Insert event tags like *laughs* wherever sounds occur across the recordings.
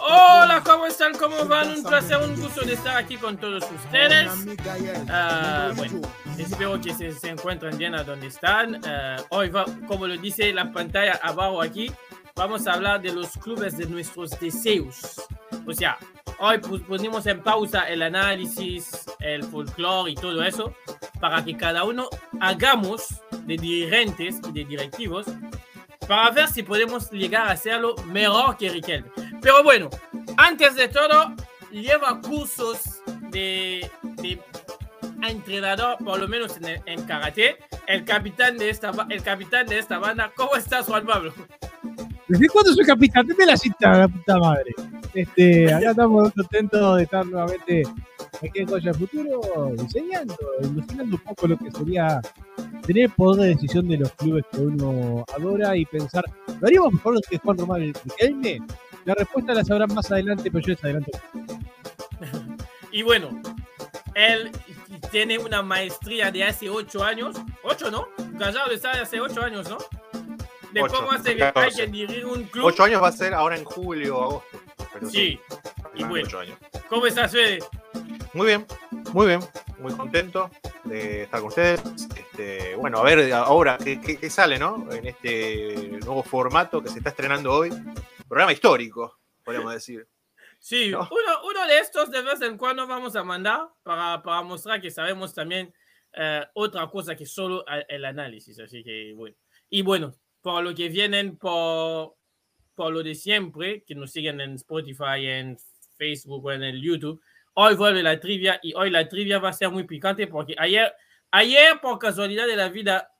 Hola, ¿cómo están? ¿Cómo van? Un placer, un gusto de estar aquí con todos ustedes. Ah, bueno, espero que se, encuentren bien a donde están. Ah, hoy, va, como lo dice la pantalla abajo aquí, vamos a hablar de los clubes de nuestros deseos. O sea, hoy pusimos en pausa el análisis, el folclore y todo eso, para que cada uno hagamos de dirigentes y de directivos para ver si podemos llegar a hacerlo mejor que Riquelme. Pero bueno, antes de todo, lleva cursos de, entrenador, por lo menos en, karate, el capitán, de esta, el capitán de esta banda. ¿Cómo estás, Juan Pablo? ¿Desde cuándo soy capitán? Deme la cita, la puta madre. Este, acá estamos contentos de estar nuevamente aquí en Coya Futuro, enseñando, ilustrando un poco lo que sería tener poder de decisión de los clubes que uno adora y pensar, ¿lo haríamos mejor que Juan Román Riquelme? La respuesta la sabrán más adelante, pero yo les adelanto. *laughs* y bueno, él tiene una maestría de hace ocho años, ocho, ¿no? Callado está de hace ocho años, ¿no? De cómo hace que hay que dirigir un club. Ocho años va a ser ahora en julio o agosto. Pero sí. y bueno, ¿cómo estás, Fede? Muy bien, muy bien, muy contento de estar con ustedes. Este, bueno, a ver ahora qué, sale, ¿no? En este nuevo formato que se está estrenando hoy. Programa histórico, podríamos decir. Sí, uno, de estos de vez en cuando vamos a mandar para, para mostrar que sabemos también eh, otra cosa que solo el análisis. Así que bueno. Y bueno, por lo que vienen por, por lo de siempre, que nos siguen en Spotify, en Facebook o en el YouTube, hoy vuelve la trivia y hoy la trivia va a ser muy picante porque ayer Ayer, por casualidad de la vida,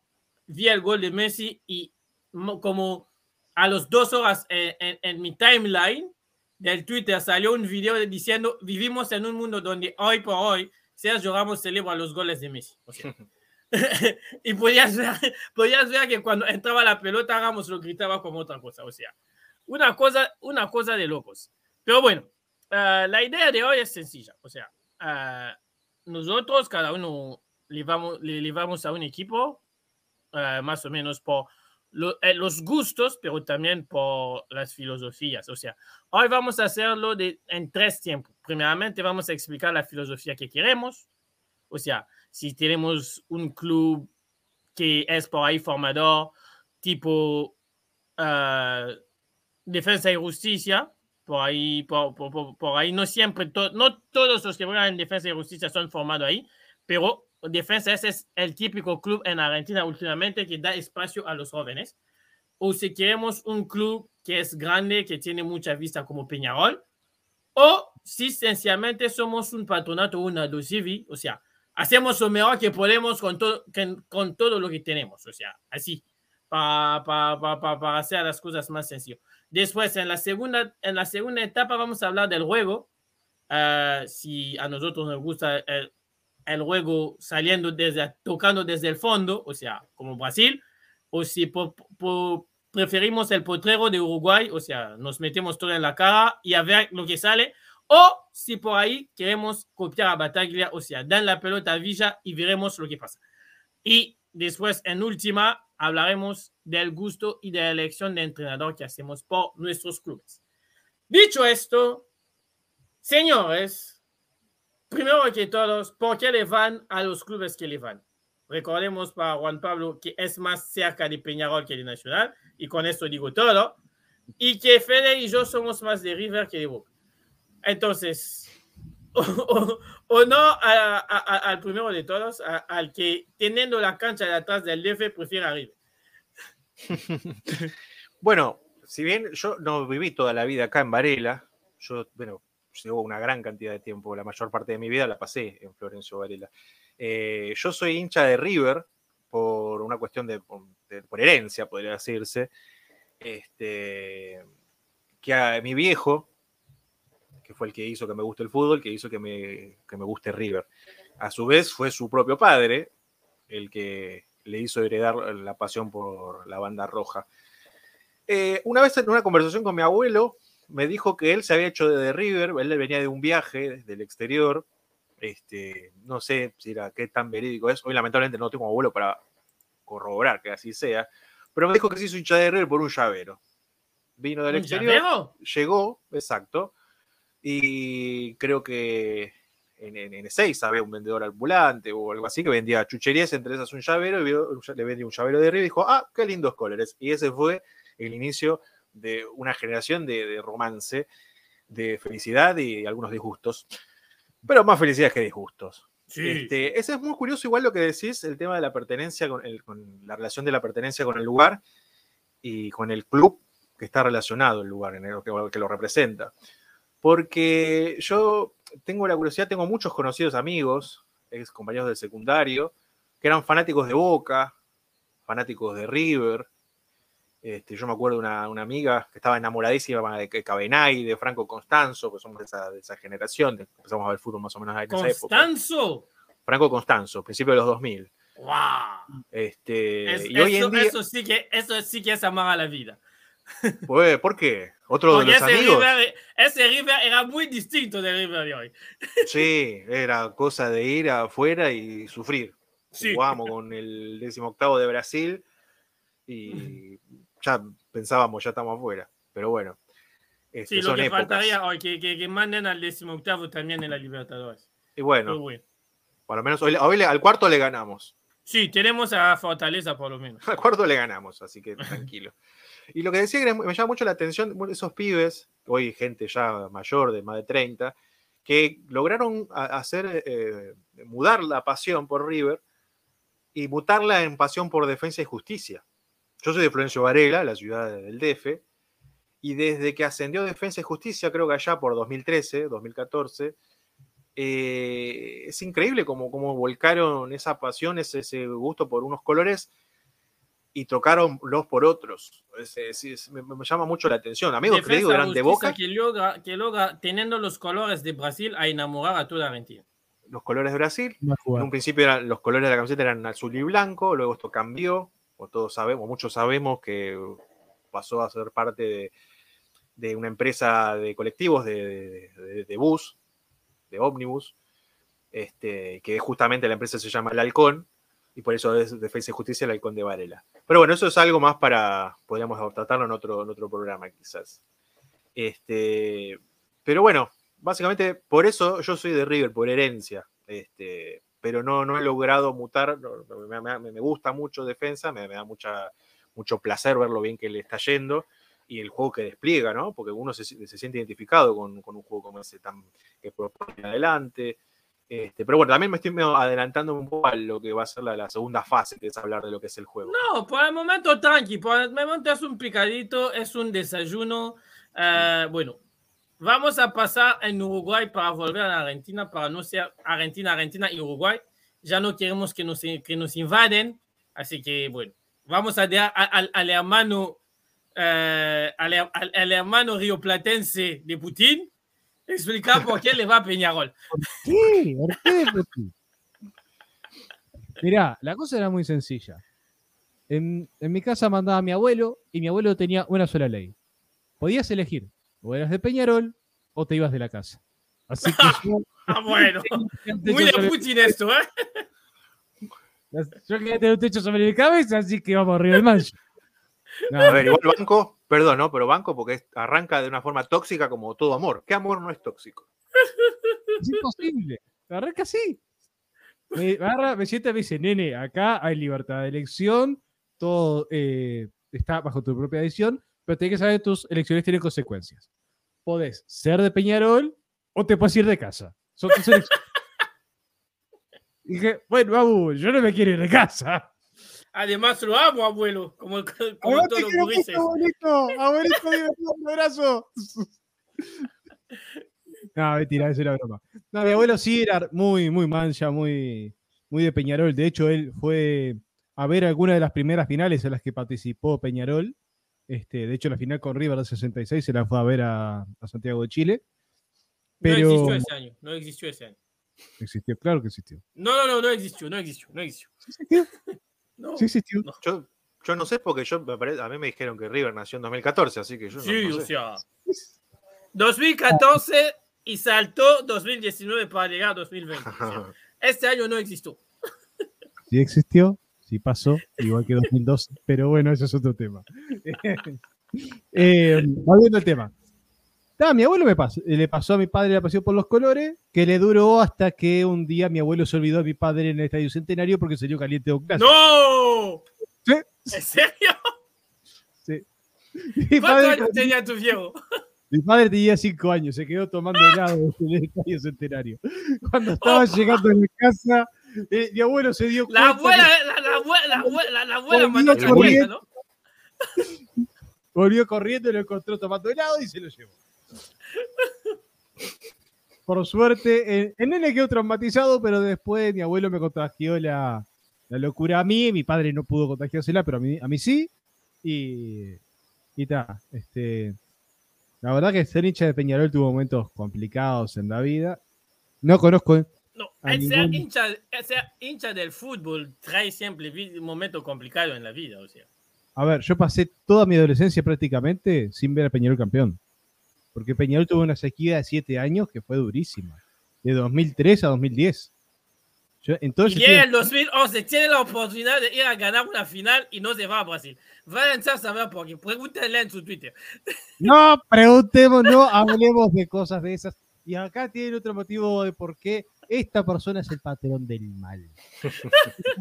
vi el gol de Messi y como a las dos horas en, mi timeline del Twitter salió un video diciendo vivimos en un mundo donde hoy por hoy Sergio Ramos celebra los goles de Messi. *laughs* *laughs* y podías ver, podías ver que cuando entraba la pelota Ramos lo gritaba como otra cosa. O sea, una cosa, una cosa de locos. Pero bueno, ah, la idea de hoy es sencilla. O sea, ah, nosotros, cada uno le vamos, le, vamos a un equipo uh, más o menos por lo, eh, los gustos, pero también por las filosofías. O sea, hoy vamos a hacerlo de, en tres tiempos. Primeramente vamos a explicar la filosofía que queremos. O sea, si tenemos un club que es por ahí formador, tipo uh, defensa y justicia, por ahí, por, por, por ahí no siempre, to, no todos los que juegan en defensa y justicia son formados ahí, pero Defensa ese es el típico club en Argentina últimamente que da espacio a los jóvenes. O si queremos un club que es grande, que tiene mucha vista como Peñarol, o si sencillamente somos un patronato, una civil, o sea, hacemos lo mejor que podemos con todo, con todo lo que tenemos, o sea, así, para para hacer las cosas más sencillas. Después, en la segunda, en la segunda etapa, vamos a hablar del juego. Uh, si a nosotros nos gusta el, el juego saliendo desde, tocando desde el fondo, o sea, como Brasil, o si preferimos el potrero de Uruguay, o sea, nos metemos todo en la cara y a ver lo que sale, o si por ahí queremos copiar a Bataglia, o sea, dan la pelota a Villa y veremos lo que pasa. Y después, en última, hablaremos del gusto y de la elección de entrenador que hacemos por nuestros clubes. Dicho esto, señores, primero que todos, ¿por qué le van a los clubes que le van? Recordemos para Juan Pablo que es más cerca de Peñarol que de Nacional, y con esto digo todo, y que Fede y yo somos más de River que de Boca. Entonces, o, no al primero de todos, al que teniendo la cancha de atrás del DF prefiere a River. *laughs* bueno, si bien yo no viví toda la vida acá en Varela, yo, bueno, llevo una gran cantidad de tiempo, la mayor parte de mi vida la pasé en Florencio Varela. Eh, yo soy hincha de River por una cuestión de, por herencia, podría decirse. Este, que a mi viejo, que fue el que hizo que me guste el fútbol, que hizo que me, que me guste River. A su vez fue su propio padre el que le hizo heredar la pasión por la banda roja. Eh, una vez en una conversación con mi abuelo, me dijo que él se había hecho de River, él venía de un viaje del exterior, este, no sé si era qué tan verídico es, hoy lamentablemente no tengo abuelo para corroborar que así sea, pero me dijo que se hizo hincha de River por un llavero. Vino del ¿Un exterior, llavero? llegó, exacto, y creo que en, en, en Ezeiza había un vendedor ambulante o algo así que vendía chucherías, entre esas un llavero, y vio- le vendía un llavero de River y dijo, ah, qué lindos colores. Y ese fue el inicio de una generación de, de romance, de felicidad y algunos disgustos, pero más felicidades que disgustos. Sí. Este, ese es muy curioso, igual lo que decís, el tema de la pertenencia, con, el- con la relación de la pertenencia con el lugar y con el club que está relacionado el lugar en el que, que lo representa. Porque yo tengo la curiosidad, tengo muchos conocidos amigos, ex compañeros del secundario, que eran fanáticos de Boca, fanáticos de River. Este, yo me acuerdo de una, una amiga que estaba enamoradísima de Cabenay, de Franco Constanzo, que somos de esa, de esa generación, de- empezamos a ver fútbol más o menos en esa época. Constanzo. Franco Constanzo, principio de los 2000. ¡Wow! Este, Es- y hoy eso, en día, eso sí que, eso sí que es amar a la vida. Pues, ¿por qué? Otro de Porque los ese amigos. River, ese River era muy distinto del River de hoy. *laughs* Sí, era cosa de ir afuera y sufrir. Sí. Jugábamos con el 18 de Brasil y *laughs* ya pensábamos, ya estamos afuera. Pero bueno, este, Sí, lo son que épocas. faltaría hoy, que, que, que manden al 18 también en la Libertadores. Y bueno, bueno. por lo menos hoy, hoy al cuarto le ganamos. Sí, tenemos a Fortaleza por lo menos. *laughs* Al cuarto le ganamos, así que tranquilo. Y lo que decía que me llama mucho la atención, esos pibes, hoy gente ya mayor de más de 30, que lograron hacer, eh, mudar la pasión por River y mutarla en pasión por defensa y justicia. Yo soy de Florencio Varela, la ciudad del DF, y desde que ascendió Defensa y Justicia, creo que allá por 2013, 2014, eh, es increíble cómo, cómo volcaron esa pasión, ese gusto por unos colores y trocaron los por otros. Es- es- es- me, me llama mucho la atención. Amigos, que le digo, Defensa eran de boca, Que logra, que logra, teniendo los colores de Brasil, a enamorar a toda Argentina. los colores de Brasil. En un principio eran, los colores de la camiseta eran azul y blanco, luego esto cambió, o todos sabemos, muchos sabemos que pasó a ser parte de, de una empresa de colectivos de, de- de- de bus, de ómnibus, este, que justamente la empresa se llama El Halcón, y por eso es Defensa y Justicia el Halcón de Varela. Pero bueno, eso es algo más para, podríamos tratarlo en otro, otro programa quizás. Este, pero bueno, básicamente por eso yo soy de River, por herencia. Este, pero no, no he logrado mutar. me, gusta mucho defensa, me, me da mucha, mucho placer ver lo bien que le está yendo y el juego que despliega, ¿no? Porque uno se, se siente identificado con, con un juego como ese tan que propone adelante. Este, pero bueno, también me estoy adelantando un poco a lo que va a ser la, la segunda fase, que es hablar de lo que es el juego. No, por el momento tranqui, por el momento es un picadito, es un desayuno. Eh, bueno, vamos a pasar en Uruguay para volver a Argentina, para no ser Argentina, Argentina y Uruguay. Ya no queremos que nos, que nos invaden, así que bueno, vamos a dejar al, al hermano, eh, al, al- al hermano rioplatense de Putin explicar por qué le va a Peñarol. ¿Qué? ¿Por qué, Putin? Mirá, la cosa era muy sencilla. En, en mi casa mandaba a mi abuelo y mi abuelo tenía una sola ley. Podías elegir, o eras de Peñarol o te ibas de la casa. Así que *laughs* yo, Ah, bueno, muy de Putin esto, ¿eh? yo quería tener un techo sobre mi cabeza, así que vamos arriba del mancho. No, A ver, igual banco, perdón, ¿no? Pero banco porque arranca de una forma tóxica como todo amor. ¿Qué amor no es tóxico? es imposible. Arranca así. Me agarra, me sienta y me dice, nene, acá hay libertad de elección, todo eh, está bajo tu propia decisión, pero tienes que saber que tus elecciones tienen consecuencias. Podés ser de Peñarol o te puedes ir de casa. Son tus elecciones. *laughs* Y dije, bueno, babu, yo no me quiero ir de casa. Además lo amo, abuelo, como, como Aguante todos que los no gurises. puedo, abuelito, abuelito, un abrazo. *laughs* No, mentira, eso era broma. No, mi abuelo sí era muy, muy mancha, muy, muy de Peñarol. De hecho, él fue a ver alguna de las primeras finales en las que participó Peñarol. Este, de hecho, la final con River del 66 se la fue a ver a, a Santiago de Chile. No Pero existió ese año, no existió ese año. existió, claro que existió. No, no, no, no existió, no existió, no existió. Sí existió, No. sí existió. Yo, yo no sé porque yo a mí me dijeron que River nació en 2014, así que yo no- Sí, no, o sé. sea. 2014 y saltó 2019 para llegar a 2020. o sea, este año no existió. *laughs* Sí existió, si pasó, igual que 2002, pero bueno, eso es otro tema. *laughs* eh, volviendo al tema. Ah, mi abuelo me pasó, le pasó a mi padre la pasión por los colores, que le duró hasta que un día mi abuelo se olvidó de mi padre en el Estadio Centenario porque salió caliente de un clásico. ¡No! Sí. ¿En serio? Sí. Mi ¿Cuántos padre, años tenía tu viejo? mi padre tenía cinco años, se quedó tomando helado en el Estadio Centenario. Cuando estaba llegando a mi casa, eh, mi abuelo se dio cuenta. La abuela, que la, la abuela, la abuela, la, la abuela Volvió mandó. ¿no? volvió corriendo, lo encontró tomando helado y se lo llevó. Por suerte, el, el nene quedó traumatizado, pero después mi abuelo me contagió la, la locura a mí. Mi padre no pudo contagiársela, pero a mí, a mí sí. Y, y ta, este, la verdad que ser hincha de Peñarol tuvo momentos complicados en la vida. No conozco. No, el ser, ningún- hincha, el ser hincha del fútbol trae siempre un momento complicado en la vida, o sea. A ver, yo pasé toda mi adolescencia prácticamente sin ver a Peñarol campeón. Porque Peñarol tuvo una sequía de siete años que fue durísima. De 2003 a 2010. Yo, Y entonces, llega el 2011, tiene la oportunidad de ir a ganar una final y no se va a Brasil. Vayan a saber por qué. Pregúntenle en su Twitter. *laughs* no preguntemos, no hablemos de cosas de esas. Y acá tiene otro motivo de por qué esta persona es el patrón del mal. Esa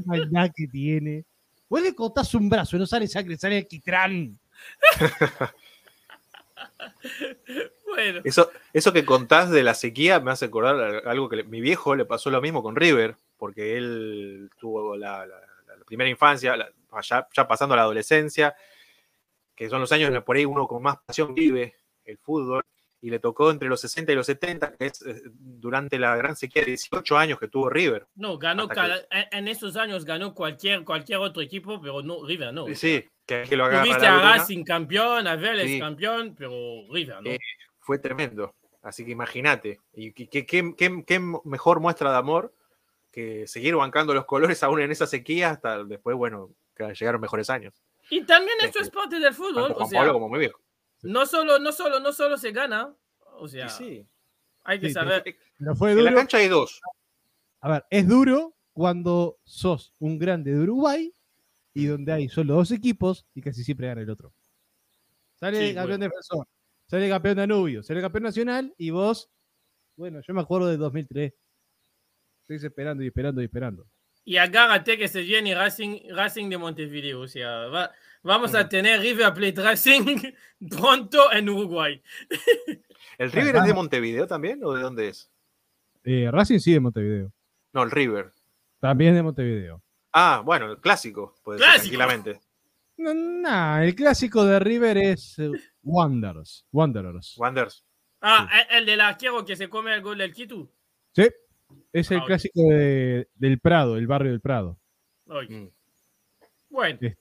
maldad que tiene. Vos le cortás un brazo y no sale sangre, sale el quitrán. *laughs* *laughs* Bueno, Eso, eso que contás de la sequía me hace acordar algo que le- mi viejo le pasó lo mismo con River, porque él tuvo la, la- la- la primera infancia, la- ya, ya pasando a la adolescencia, que son los años en los por ahí uno con más pasión vive el fútbol, y le tocó entre los 60 y los 70, que es eh, durante la gran sequía de 18 años que tuvo River. no, ganó cada- en, en esos años ganó cualquier, cualquier otro equipo, pero no River no. Sí, que, que lo agarra Tuviste a Racing campeón, a Vélez Sí. campeón, pero River no. Eh, fue tremendo. Así que imagínate. Y qué- mejor muestra de amor que seguir bancando los colores aún en esa sequía hasta después, bueno, que llegaron mejores años. y también esto es parte del fútbol. Tanto O Juan sea, Pablo como mi viejo. No solo, no solo, no solo se gana, o sea, sí. hay que Sí, saber. Pero fue En la duro. cancha hay dos. A ver, es duro cuando sos un grande de Uruguay y donde hay solo dos equipos y casi siempre gana el otro. Sale Sí, campeón bueno. defensor, sale campeón Danubio, sale campeón nacional y vos, bueno, yo me acuerdo de 2003. Estoy esperando y esperando y esperando. Y agárrate que se viene Racing, Racing de Montevideo. O sea, va- vamos a tener River Plate Racing *laughs* pronto en Uruguay. ¿El River es de Montevideo también o de dónde es? Eh, Racing sí de Montevideo. No, el River. También de Montevideo. Ah, bueno, el clásico, puede ser Clásico. tranquilamente. No, nah, el clásico de River es eh, Wanderers. Wanderers. Wanderers. Ah, el- el del arquero que se come el gol del Quito. Sí, es el Ah, clásico de- del Prado, el barrio del Prado. Mm. Bueno, Este,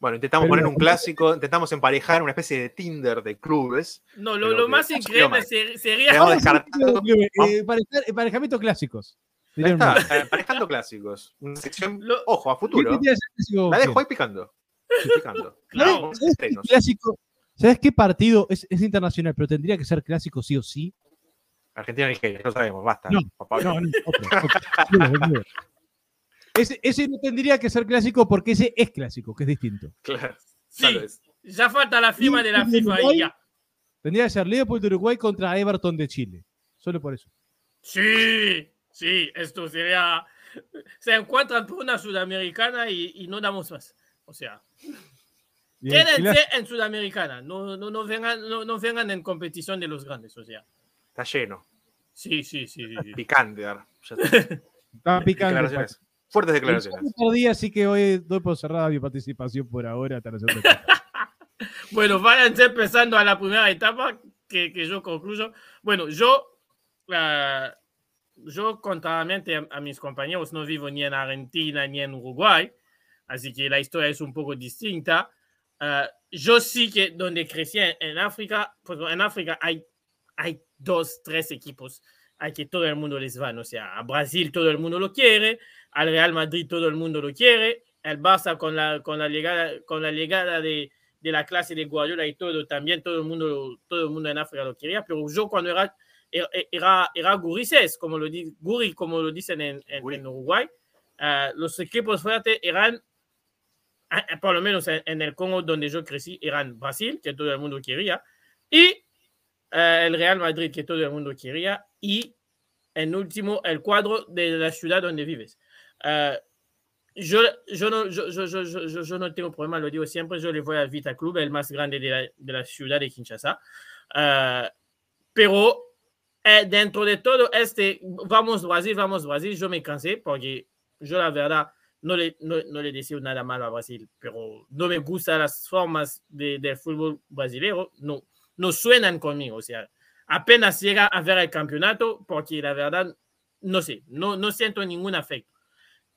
Bueno, intentamos Pero- poner un clásico, intentamos emparejar una especie de Tinder de clubes. no, lo, más increíble sería. Vamos Vamos a hacer descartando- eh, emparejamientos clásicos. Ahí Sería está, emparejando clásicos. Una sección, Lo- ojo, a ¿Qué futuro. La dejo ahí picando. Estoy picando. *laughs* Claro. Vamos, ¿Sabes qué estrenos. clásico? ¿Sabes qué partido es, es internacional, pero tendría que ser clásico sí o sí? Argentina-Nigeria, no sabemos, basta. No. No, no, otro, otro. Ese, ese no tendría que ser clásico porque ese es clásico, que es distinto. Claro, Sí, ya falta la firma de la ¿Y FIFA y ya. Tendría que ser Liverpool de Uruguay contra Everton de Chile. Solo por eso. Sí, sí, esto sería. Se encuentran por una sudamericana y, y no damos más. O sea, el quédense en sudamericana. No, no, no, vengan, no, no vengan en competición de los grandes. O sea, Está lleno. sí, sí, sí. sí, sí. Picante. ahora. Está. Declaraciones. Fuertes declaraciones. otro día sí que hoy doy por cerrada mi participación por ahora. hasta la. *laughs* Bueno, váyanse empezando a la primera etapa que, que yo concluyo. Bueno, yo, ah, yo contrariamente a, a mis compañeros, no vivo ni en Argentina ni en Uruguay, así que la historia es un poco distinta. Ah, yo sí que donde crecí en, en África, pues en África hay, hay dos, tres equipos a que todo el mundo les van. O sea, a Brasil todo el mundo lo quiere, al Real Madrid todo el mundo lo quiere, el Barça con la, con la llegada, con la llegada de, de la clase de Guardiola y todo, también todo el mundo, todo el mundo en África lo quería, pero yo cuando era, era, era gurises, como lo, di- guri, como lo dicen en, en- en Uruguay, uh, los equipos fuertes eran, por lo menos en, el Congo donde yo crecí, eran Brasil, que todo el mundo quería, y uh, el Real Madrid, que todo el mundo quería, y en último, el cuadro de la ciudad donde vives. Uh, no, yo, yo, yo, yo, no tengo problema, lo digo siempre, yo le voy al Vita Club, el más grande de la, de la ciudad de Kinshasa. Uh, pero eh, dentro de todo este, vamos Brasil, vamos Brasil, yo me cansé porque yo la verdad no le, no, no le deseo nada malo a Brasil, pero no me gustan las formas de, del fútbol brasileño, no, no suenan conmigo, o sea, apenas llega a ver el campeonato porque la verdad, no sé, no, no siento ningún afecto.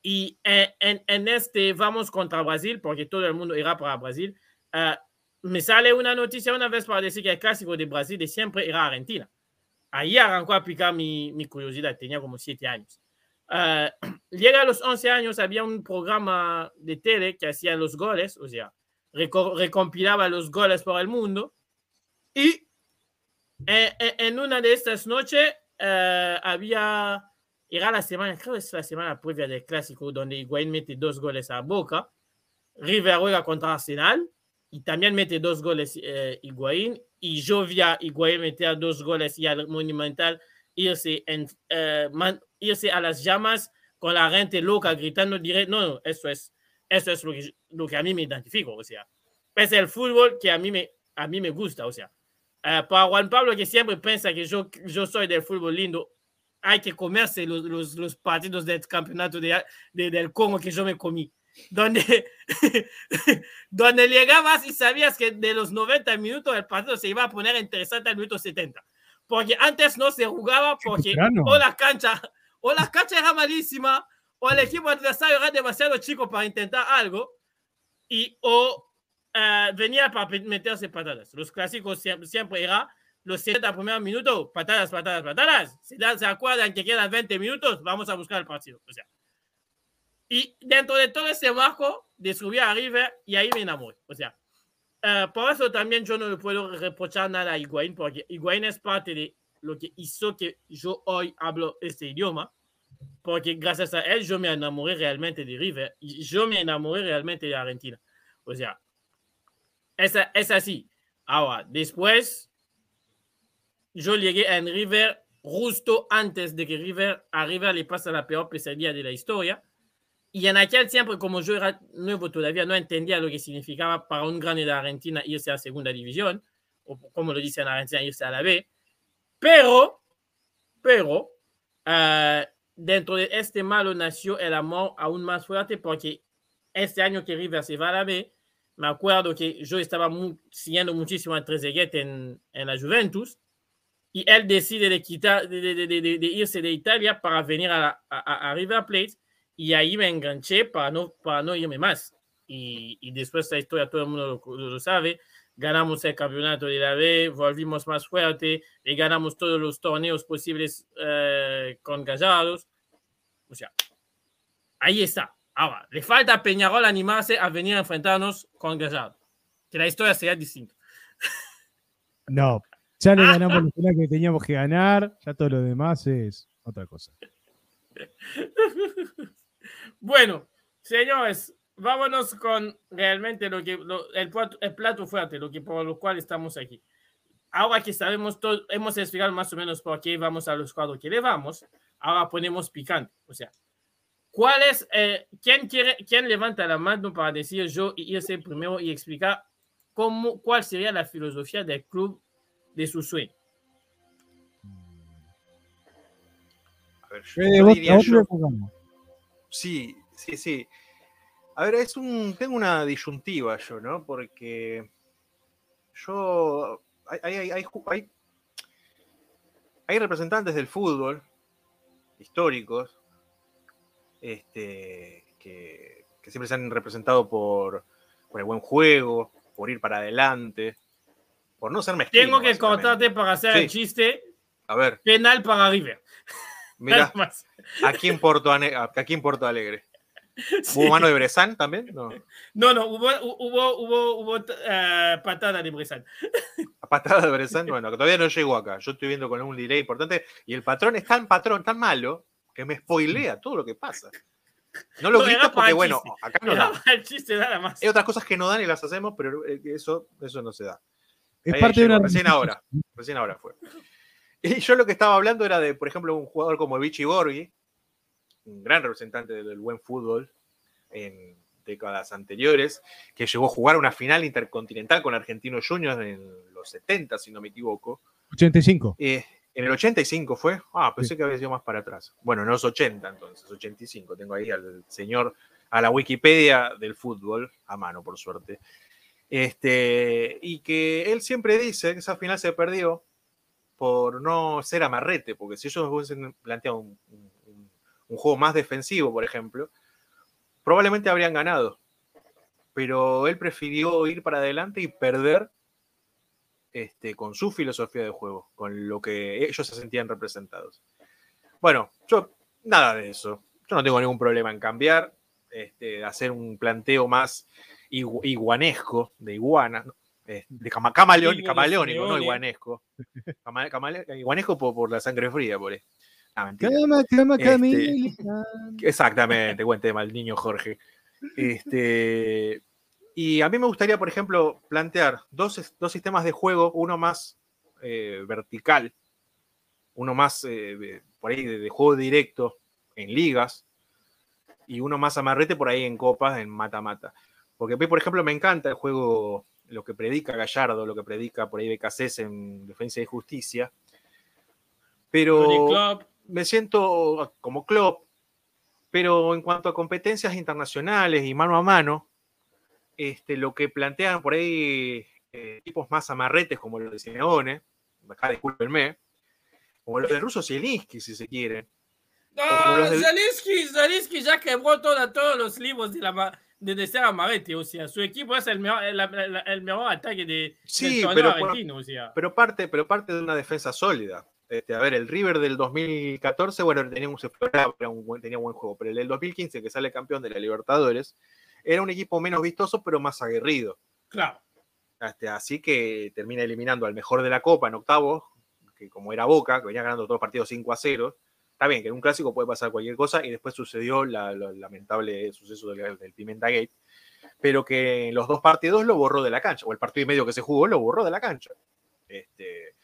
Y en, en, este vamos contra Brasil, porque todo el mundo irá para Brasil. Uh, me sale una noticia una vez para decir que el clásico de Brasil de siempre era Argentina. Ahí arrancó a picar mi, mi curiosidad, tenía como siete años. Uh, *clears throat* llega a los 11 años, había un programa de tele que hacía los goles, o sea, recompilaba los goles por el mundo. Y en, en una de estas noches uh, había era la semana, creo que es la semana previa del clásico, donde Higuaín mete dos goles a Boca. River juega contra Arsenal y también mete dos goles eh, Higuaín. Y yo vi a Higuaín meter dos goles y al Monumental irse, en, eh, man, irse a las llamas con la gente loca gritando. Diré, no, no, eso es, eso es lo, que, lo que a mí me identifico. O sea, es el fútbol que a mí me, a mí me gusta. O sea, uh, para Juan Pablo, que siempre piensa que yo, yo soy del fútbol lindo, hay que comerse los, los, los partidos del campeonato de, de, del Congo que yo me comí. Donde, *laughs* donde llegabas y sabías que de los 90 minutos el partido se iba a poner interesante al minuto 70. Porque antes no se jugaba porque o la cancha, o la cancha era malísima, o el equipo adversario era demasiado chico para intentar algo, y o uh, venía para meterse patadas. Los clásicos siempre, siempre era los 70 primeros minutos, patadas, patadas, patadas. Si se acuerdan que quedan 20 minutos, vamos a buscar el partido. O sea, y dentro de todo ese marco, de subir a River y ahí me enamoré. O sea, uh, por eso también yo no le puedo reprochar nada a Higuaín, porque Higuaín es parte de lo que hizo que yo hoy hablo este idioma, porque gracias a él yo me enamoré realmente de River y yo me enamoré realmente de Argentina. O sea, es, es así. Ahora, después yo llegué en River justo antes de que River a River le pase la peor pesadilla de la historia. Y en aquel tiempo, como yo era nuevo todavía, no entendía lo que significaba para un grande de Argentina irse a segunda división, o como lo dicen en Argentina, irse a la B. Pero, pero, uh, dentro de este malo nació el amor aún más fuerte porque este año que River se va a la B, me acuerdo que yo estaba muy, siguiendo muchísimo a Trezeguet en, en la Juventus y él decide de, quitar, de, irse de Italia para venir a, a, a, River Plate y ahí me enganché para no, para no irme más. Y, y después la historia todo el mundo lo, lo, sabe. Ganamos el campeonato de la B, volvimos más fuerte y ganamos todos los torneos posibles eh, con Gallados. O sea, ahí está. Ahora, le falta a Peñarol animarse a venir a enfrentarnos con Gallardo. Que la historia sería distinta. No, ya le ganamos la que teníamos que ganar, ya todo lo demás es otra cosa. *laughs* Bueno, señores, vámonos con realmente lo que lo, el, plato, el, plato, fuerte, lo que por lo cual estamos aquí. Ahora que sabemos todo, hemos explicado más o menos por qué vamos a los cuadros que le vamos, ahora ponemos picante. O sea, ¿cuál es, eh, quién, quiere, quién levanta la mano para decir yo y irse primero y explicar cómo, cuál sería la filosofía del club de su sueño. A ver, yo, yo diría yo, sí, sí, sí. A ver, es un, tengo una disyuntiva yo, ¿no? Porque yo, hay, hay, hay, hay, hay representantes del fútbol históricos este, que, que siempre se han representado por, por el buen juego, por ir para adelante, por no ser mezquino. Tengo que cortarte para hacer sí. el chiste. A ver. Penal para River. Mira, *laughs* aquí en Porto, aquí en Porto Alegre. Sí. ¿Hubo mano de Bresan también? No, no, no hubo, hubo, hubo, hubo uh, patada de Bresan. Patada de Bresan, bueno, que todavía no llegó acá. Yo estoy viendo con un delay importante y el patrón es tan patrón, tan malo, que me spoilea todo lo que pasa. No lo No, porque, bueno, acá no da. el chiste nada más. Hay otras cosas que no dan y las hacemos, pero eh, eso, eso no se da. Es Ahí parte de una recién ahora. Recién ahora fue. Y yo lo que estaba hablando era de, por ejemplo, un jugador como Vichy Borghi, un gran representante del buen fútbol en décadas anteriores, que llegó a jugar una final intercontinental con Argentinos Juniors en los 70, si no me equivoco. 85. Eh, en el 85 fue. Ah, pensé Sí. que había sido más para atrás. Bueno, en los 80 entonces, 85. Tengo ahí al señor, a la Wikipedia del fútbol, a mano, por suerte. Este, y que él siempre dice que esa final se perdió por no ser amarrete, porque si ellos hubiesen planteado un, juego más defensivo, por ejemplo, probablemente habrían ganado. Pero él prefirió ir para adelante y perder este, con su filosofía de juego, con lo que ellos se sentían representados. Bueno, yo nada de eso. Yo no tengo ningún problema en cambiar, este, hacer un planteo más igu- iguanesco, de iguana, ¿no? Eh, de cama- camaleón- camaleónico, no iguanesco. Cama- iguanesco por, por la sangre fría, por. Ah. Cama, cama, Este, Camila. *laughs* Exactamente, buen tema, el niño Jorge. Este, y a mí me gustaría, por ejemplo, plantear dos, dos sistemas de juego, uno más eh, vertical, uno más eh, por ahí de, de juego directo en ligas, y uno más amarrete por ahí en copas, en mata-mata. Porque, por ejemplo, me encanta el juego, lo que predica Gallardo, lo que predica por ahí Becasés en Defensa y Justicia. Pero Club, me siento como Klopp, pero en cuanto a competencias internacionales y mano a mano, este, lo que plantean por ahí eh, tipos más amarretes como los de Simeone, acá discúlpenme, como los de Russo Zielinski, si se quiere. No, los del- ya quebró toda- todos los libros de, la, de, de ser amarrete. O sea, su equipo es el mejor, el, el- el mejor ataque de, Sí, del pero argentino. O sea. Pero parte, pero parte de una defensa sólida. Este, a ver, el River del 2014, bueno, tenía un, era un buen- tenía buen juego, pero el del 2015, que sale campeón de la Libertadores, era un equipo menos vistoso, pero más aguerrido. Claro. Este, así que termina eliminando al mejor de la Copa en octavos, que como era Boca, que venía ganando todos los partidos 5 a 0. Está bien que en un clásico puede pasar cualquier cosa y después sucedió la, la- lamentable suceso del, del Pimenta Gate, pero que en los dos partidos lo borró de la cancha, o el partido y medio que se jugó lo borró de la cancha. Este,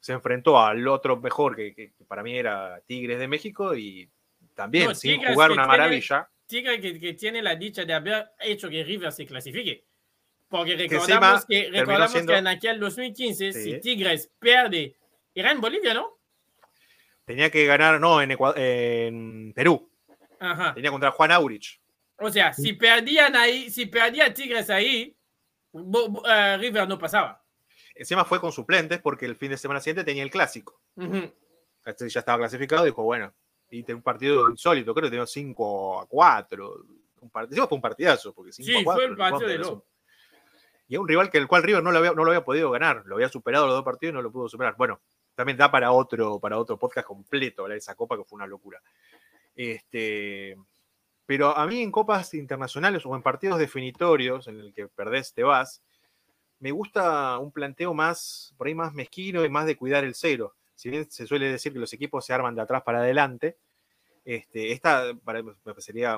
se enfrentó al otro mejor, que, que para mí era Tigres de México, y también No, sin Tigres jugar que una tiene- maravilla. Tigre que, que tiene la dicha de haber hecho que River se clasifique. Porque recordamos, que, terminó recordamos siendo- que en aquel 2015, Sí. si Tigres pierde, era en Bolivia, ¿no? Tenía que ganar, no, en, Ecua- en Perú. Ajá. Tenía contra Juan Aurich. O sea, si perdían ahí, si perdía Tigres ahí, Bo- Bo- eh, River no pasaba. Encima fue con suplentes porque el fin de semana siguiente tenía el clásico. Este ya estaba clasificado y dijo, bueno, y tenía un partido insólito, creo que tenía 5 a 4. Un part- encima fue un partidazo, porque 5 Sí, a 4. fue el partido de loco. Y es un rival que el cual River no lo, había, no lo había podido ganar. Lo había superado los dos partidos y no lo pudo superar. Bueno, también da para otro, para otro podcast completo hablar de esa copa que fue una locura. Este, pero a mí en copas internacionales o en partidos definitorios en el que perdés, te vas, me gusta un planteo más, por ahí más mezquino y más de cuidar el cero. Si bien se suele decir que los equipos se arman de atrás para adelante, este, esta para- me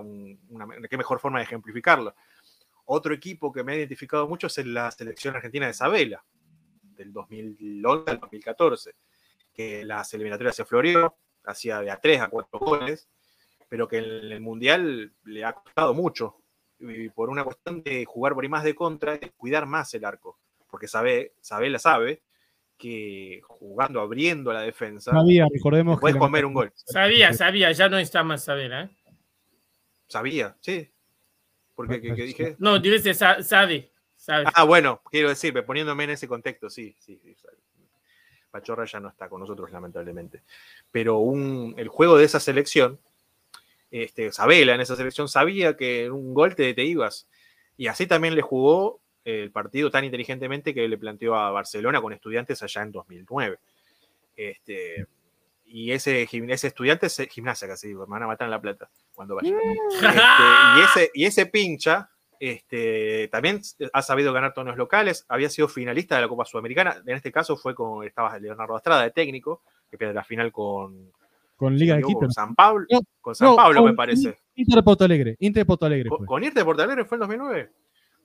un- una, qué mejor forma de ejemplificarlo. Otro equipo que me ha identificado mucho es la selección argentina de Sabela, del 2011 al 2014, que las eliminatorias se floreó, hacía de a 3 a 4 goles, pero que en el Mundial le ha costado mucho, y por una cuestión de jugar por ahí más de contra, de cuidar más el arco, porque sabe, Sabela sabe que jugando, abriendo la defensa, Sabía, recordemos puedes que comer un gol. Sabía, sabía, ya no está más saber, ¿eh? Sabía, sí. Porque que, que dije. No, dice sa- sabe, sabe. Ah, bueno, quiero decir, poniéndome en ese contexto, sí, sí, sí. Pachorra ya no está con nosotros, lamentablemente. Pero un, el juego de esa selección, este, Sabela en esa selección sabía que en un gol te, te ibas. Y así también le jugó el partido tan inteligentemente que le planteó a Barcelona con estudiantes allá en 2009. Este, y ese, ese estudiante, es gimnasia casi, me van a matar en la plata cuando vaya. Este, y, ese, y ese pincha este, también ha sabido ganar torneos locales, había sido finalista de la Copa Sudamericana, en este caso fue con, estaba Leonardo Astrada de técnico, que pierde la final con, con Liga de Quito. con San Pablo, No, con San no, Pablo me parece. Inter de Porto Alegre. Inter de Porto Alegre. ¿Con, fue. con Inter de Porto Alegre fue en 2009?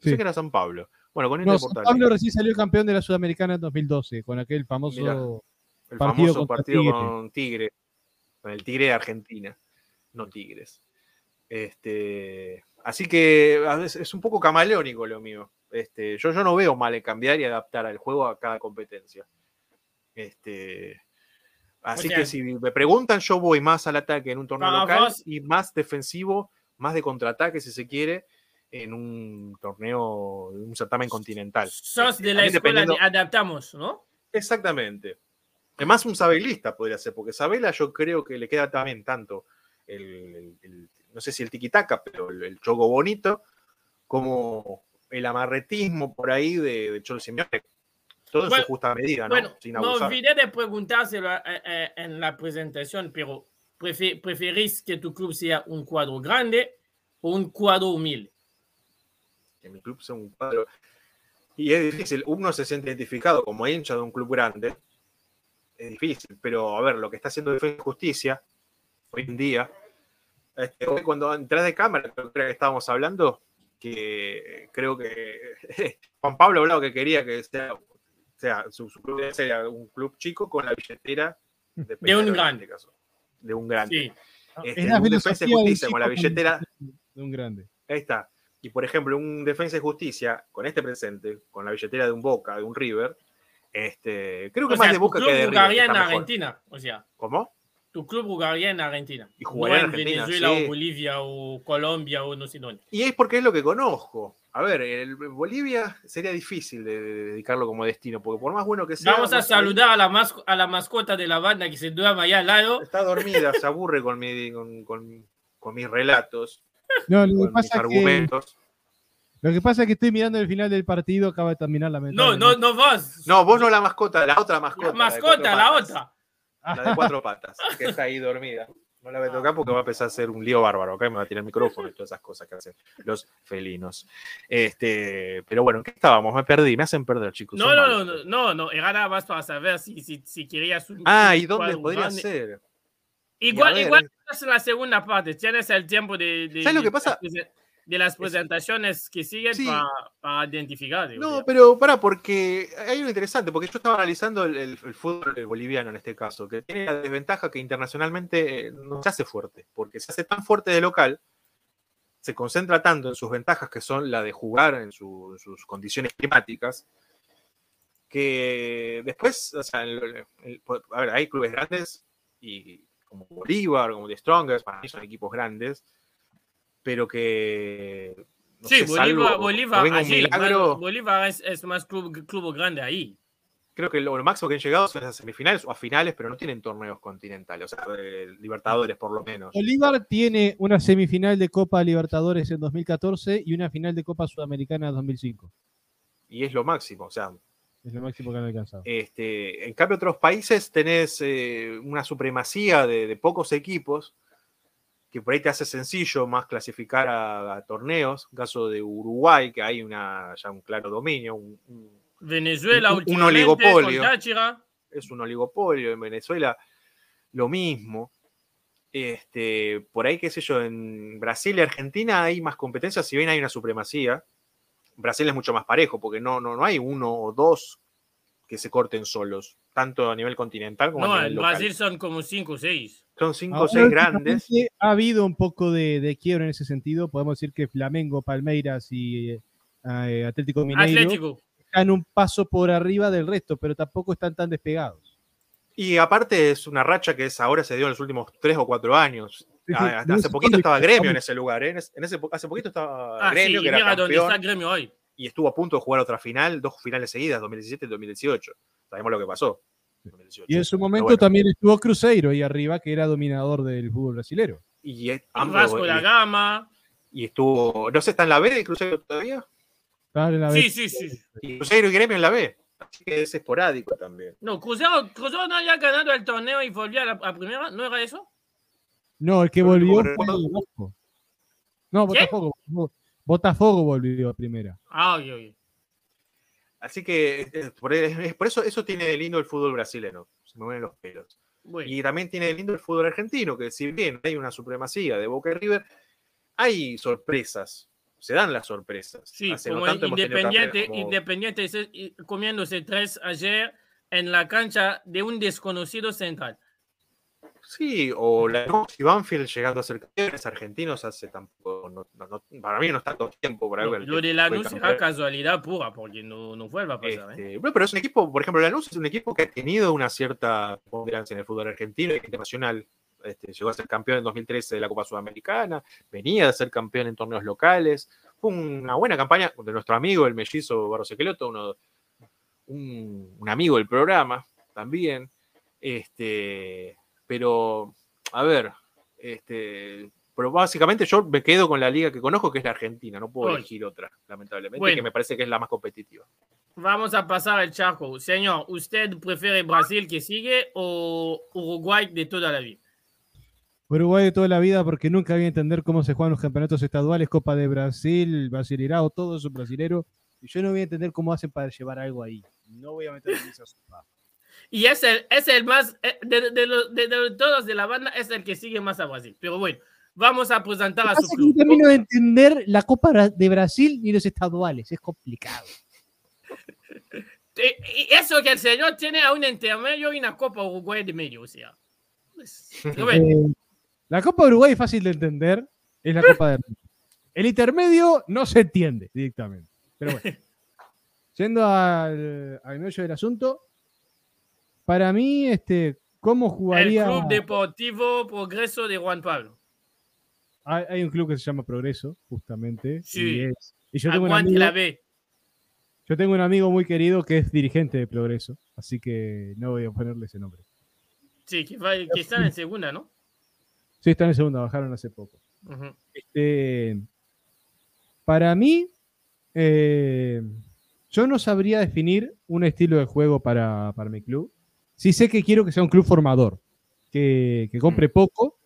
Sí. Sé que era San Pablo. Bueno, con Inter No, de San Porto Pablo Alegre. recién salió campeón de la Sudamericana en 2012, con aquel famoso. Mirá. El partido famoso partido Tigre. con Tigre. Con el Tigre de Argentina. No Tigres. Este, así que a veces es un poco camaleónico lo mío. Este, yo, yo no veo mal en cambiar y adaptar al juego a cada competencia. Este, así sea- que si me preguntan, yo voy más al ataque en un torneo local y más defensivo, más de contraataque si se quiere, en un torneo, un certamen continental. Sos de la escuela de adaptamos, ¿no? Exactamente. Además, un sabelista podría ser, porque Sabela yo creo que le queda también tanto el- no sé si el tiquitaca, pero el, el choco bonito, como el amarretismo por ahí de, de Cholo Simeone. Todo en Bueno, su justa medida, ¿no? Bueno, Sin me olvidé de preguntárselo eh, eh, en la presentación, pero prefe- ¿preferís que tu club sea un cuadro grande o un cuadro humilde? Que mi club sea un cuadro. Y es difícil, uno se siente identificado como hincha de un club grande. Es difícil, pero a ver, lo que está haciendo Defensa y Justicia hoy en día, este, hoy cuando entras de cámara, creo que estábamos hablando, que creo que *laughs* Juan Pablo hablaba que quería que sea, sea su, su club sea un club chico con la billetera de, De un grande. este caso, de un grande. Sí. Este, Es la un Defensa del Justicia con la billetera de un grande. Ahí está. Y por ejemplo, un Defensa y Justicia con este presente, con la billetera de un Boca, de un River, este, creo que O más sea, de Boca que de River. en. Argentina, o sea, ¿Cómo? Tu club jugaría en Argentina. Y jugaría no en Argentina, Venezuela sí. o Bolivia o Colombia o no sé dónde. Y es porque es lo que conozco. A ver, el Bolivia sería difícil de, de dedicarlo como destino, porque por más bueno que sea. Vamos a saludar a la, mas- a la mascota de la banda que se duerme allá al lado. Está dormida, se aburre con, mi, con, con- con mis relatos, No, lo que, con mis pasa es que, argumentos. lo que pasa es que estoy mirando el final del partido, acaba de terminar la No, no, no vos. No, vos no la mascota, la otra mascota. La mascota, la otra. La de *laughs* cuatro patas, que está ahí dormida. No la voy a tocar porque va a empezar a ser un lío bárbaro. Acá me va a tirar el micrófono y todas esas cosas que hacen los felinos. Este, pero bueno, ¿en qué estábamos? Me perdí, me hacen perder, chicos. No, no, no, no, no, era más para saber si, si, si querías un. Ah, ¿y dónde podría grande. ser? Igual, igual es la segunda parte. Tienes el tiempo de. de ¿Sabes lo que pasa? De las presentaciones que siguen Sí. para, para identificar. o No, sea. pero para, porque hay algo interesante, porque yo estaba analizando el, el- el fútbol boliviano en este caso, que tiene la desventaja que internacionalmente eh, no se hace fuerte, porque se hace tan fuerte de local, se concentra tanto en sus ventajas, que son la de jugar en, su- en sus condiciones climáticas, que después, o sea, el- a ver, hay clubes grandes, y como Bolívar, como The Strongest, para mí son equipos grandes, pero que... no sí, sé, Bolívar, salvo- Bolívar, no venga un allí, milagro, bueno, Bolívar es, es más club, club grande ahí. creo que lo, lo máximo que han llegado son a semifinales o a finales, pero no tienen torneos continentales, o sea, eh, Libertadores por lo menos. Bolívar tiene una semifinal de Copa Libertadores en 2014 y una final de Copa Sudamericana en 2005. Y es lo máximo, o sea, Es lo máximo que han alcanzado. este, en cambio otros países tenés eh, una supremacía de, de pocos equipos que por ahí te hace sencillo más clasificar a, a torneos, en caso de Uruguay, que hay una, ya un claro dominio, un- un- Venezuela, Un- oligopolio. es un oligopolio, en Venezuela lo mismo. Este, por ahí, qué sé yo, en Brasil y Argentina hay más competencia, si bien hay una supremacía. Brasil es mucho más parejo, porque no, no, no hay uno o dos que se corten solos, tanto a nivel continental como No, a nivel en local. Brasil son como 5 o 6. Son cinco o Ahora, seis grandes. Ha habido un poco de, de quiebra en ese sentido. Podemos decir que Flamengo, Palmeiras y eh, Atlético Mineiro Atlético. están un paso por arriba del resto, pero tampoco están tan despegados. Y aparte es una racha que es, ahora se dio en los últimos tres o cuatro años. Sí, sí, Ah, no hace poquito estaba Gremio en ese lugar. ¿eh? En ese- en ese po- hace poquito estaba Ah, Gremio, que era mira campeón. está Gremio hoy. y estuvo a punto de jugar otra final, dos finales seguidas, 2017 y 2018. Sabemos lo que pasó. 2018. Y en su momento bueno, también estuvo Cruzeiro ahí arriba, que era dominador del fútbol brasilero. y, es- Y ambos, Vasco y- Gama. y estuvo, no sé, ¿está en la B de Cruzeiro todavía? En la Sí, sí, sí. Y Cruzeiro y Gremio en la B. Así que es esporádico también. No, Cruzeiro, Cruzeiro no había ganado el torneo y volvió a la a primera. ¿No era eso? No, el que volvió fue Vasco. No. Botafogo. Botafogo- Botafogo volvió a primera. Ah, oye, oye. Así que eh, por, es- por eso eso tiene de lindo el fútbol brasileño. Se me mueven los pelos. Bueno, Y también tiene de lindo el fútbol argentino, que si bien hay una supremacía de Boca y River, hay sorpresas, se dan las sorpresas. Sí, Hace no tanto Independiente, como- Independiente comiéndose tres ayer en la cancha de un desconocido central. Sí, o la y Banfield llegando a ser campeones argentinos hace tampoco, no- no- no- para mí no está todo tiempo por algo. Lo, el de Lanús será casualidad pura, porque no, no vuelva a pasar. ¿eh? Este, pero es un equipo, por ejemplo, Lanús es un equipo que ha tenido una cierta ponderancia en el fútbol argentino y internacional. Este, llegó a ser campeón en 2013 de la Copa Sudamericana, venía a ser campeón en torneos locales. Fue una buena campaña de nuestro amigo, el mellizo Barros uno, un, un amigo del programa también. Este, pero, a ver, este, pero básicamente yo me quedo con la liga que conozco, que es la Argentina. No puedo elegir otra, lamentablemente, Bueno. que me parece que es la más competitiva. Vamos a pasar el charco. Señor, ¿usted prefiere Brasil que sigue o Uruguay de toda la vida? Uruguay de toda la vida porque nunca voy a entender cómo se juegan los campeonatos estaduales, Copa de Brasil, Brasileirao, todo eso brasilero. Y yo no voy a entender cómo hacen para llevar algo ahí. No voy a meter en esa sopa. Y es el, es el más, eh, de, de de- de todos de la banda, es el que sigue más a Brasil. Pero bueno, vamos a presentar a su club. termino de entender la Copa de Brasil ni los estaduales. Es complicado. *laughs* Eh, Y eso que el señor tiene a un intermedio y una Copa Uruguay de medio, o sea. Pues, *laughs* Eh, la Copa Uruguay es fácil de entender. Es la Copa de El intermedio no se entiende directamente. Pero bueno. *laughs* Yendo al, al meollo del asunto, para mí, este, ¿cómo el jugaría? Club Deportivo Progreso de Juan Pablo. Hay, hay un club que se llama Progreso, justamente. Sí. Y, es- y yo, tengo un Aguante amigo, la B. yo tengo un amigo muy querido que es dirigente de Progreso, así que no voy a ponerle ese nombre. Sí, que, va- que están en segunda, ¿no? Sí, están en segunda, bajaron hace poco. Este, para mí, eh, yo no sabría definir un estilo de juego para, para mi club. Sí sé que quiero que sea un club formador, que, que compre poco,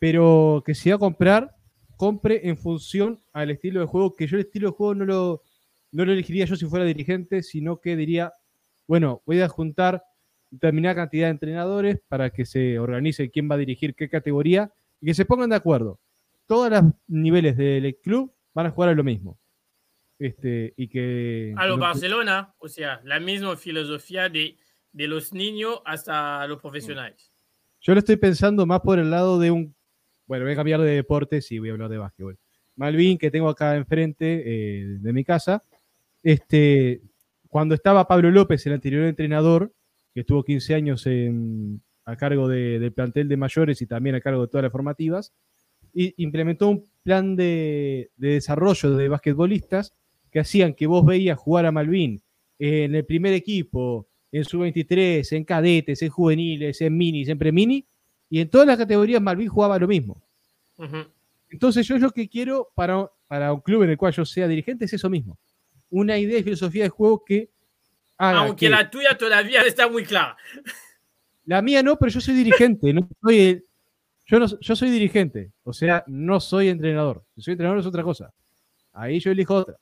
pero que si va a comprar, compre en función al estilo de juego, que yo el estilo de juego no lo, no lo elegiría yo si fuera dirigente, sino que diría, bueno, voy a juntar determinada cantidad de entrenadores para que se organice quién va a dirigir qué categoría y que se pongan de acuerdo. Todos los niveles del club van a jugar a lo mismo. Este, y que, A lo Barcelona, o sea, la misma filosofía de, de los niños hasta los profesionales. Yo lo estoy pensando más por el lado de un. Bueno, voy a cambiar de deportes y voy a hablar de básquetbol. Malvin, que tengo acá enfrente eh, de mi casa, este, cuando estaba Pablo López, el anterior entrenador, que estuvo 15 años en- a cargo de- del plantel de mayores y también a cargo de todas las formativas, y implementó un plan de, de desarrollo de basquetbolistas que hacían que vos veías jugar a Malvin en el primer equipo, en su 23, en cadetes, en juveniles, en minis, en premini, y en todas las categorías Malvin jugaba lo mismo. Entonces yo lo que quiero para, para un club en el cual yo sea dirigente es eso mismo. Una idea y filosofía de juego que haga Aunque que- la tuya todavía está muy clara. La mía no, pero yo soy dirigente. no soy el- yo, no, yo soy dirigente. O sea, no soy entrenador. Si soy entrenador es otra cosa. Ahí yo elijo otra.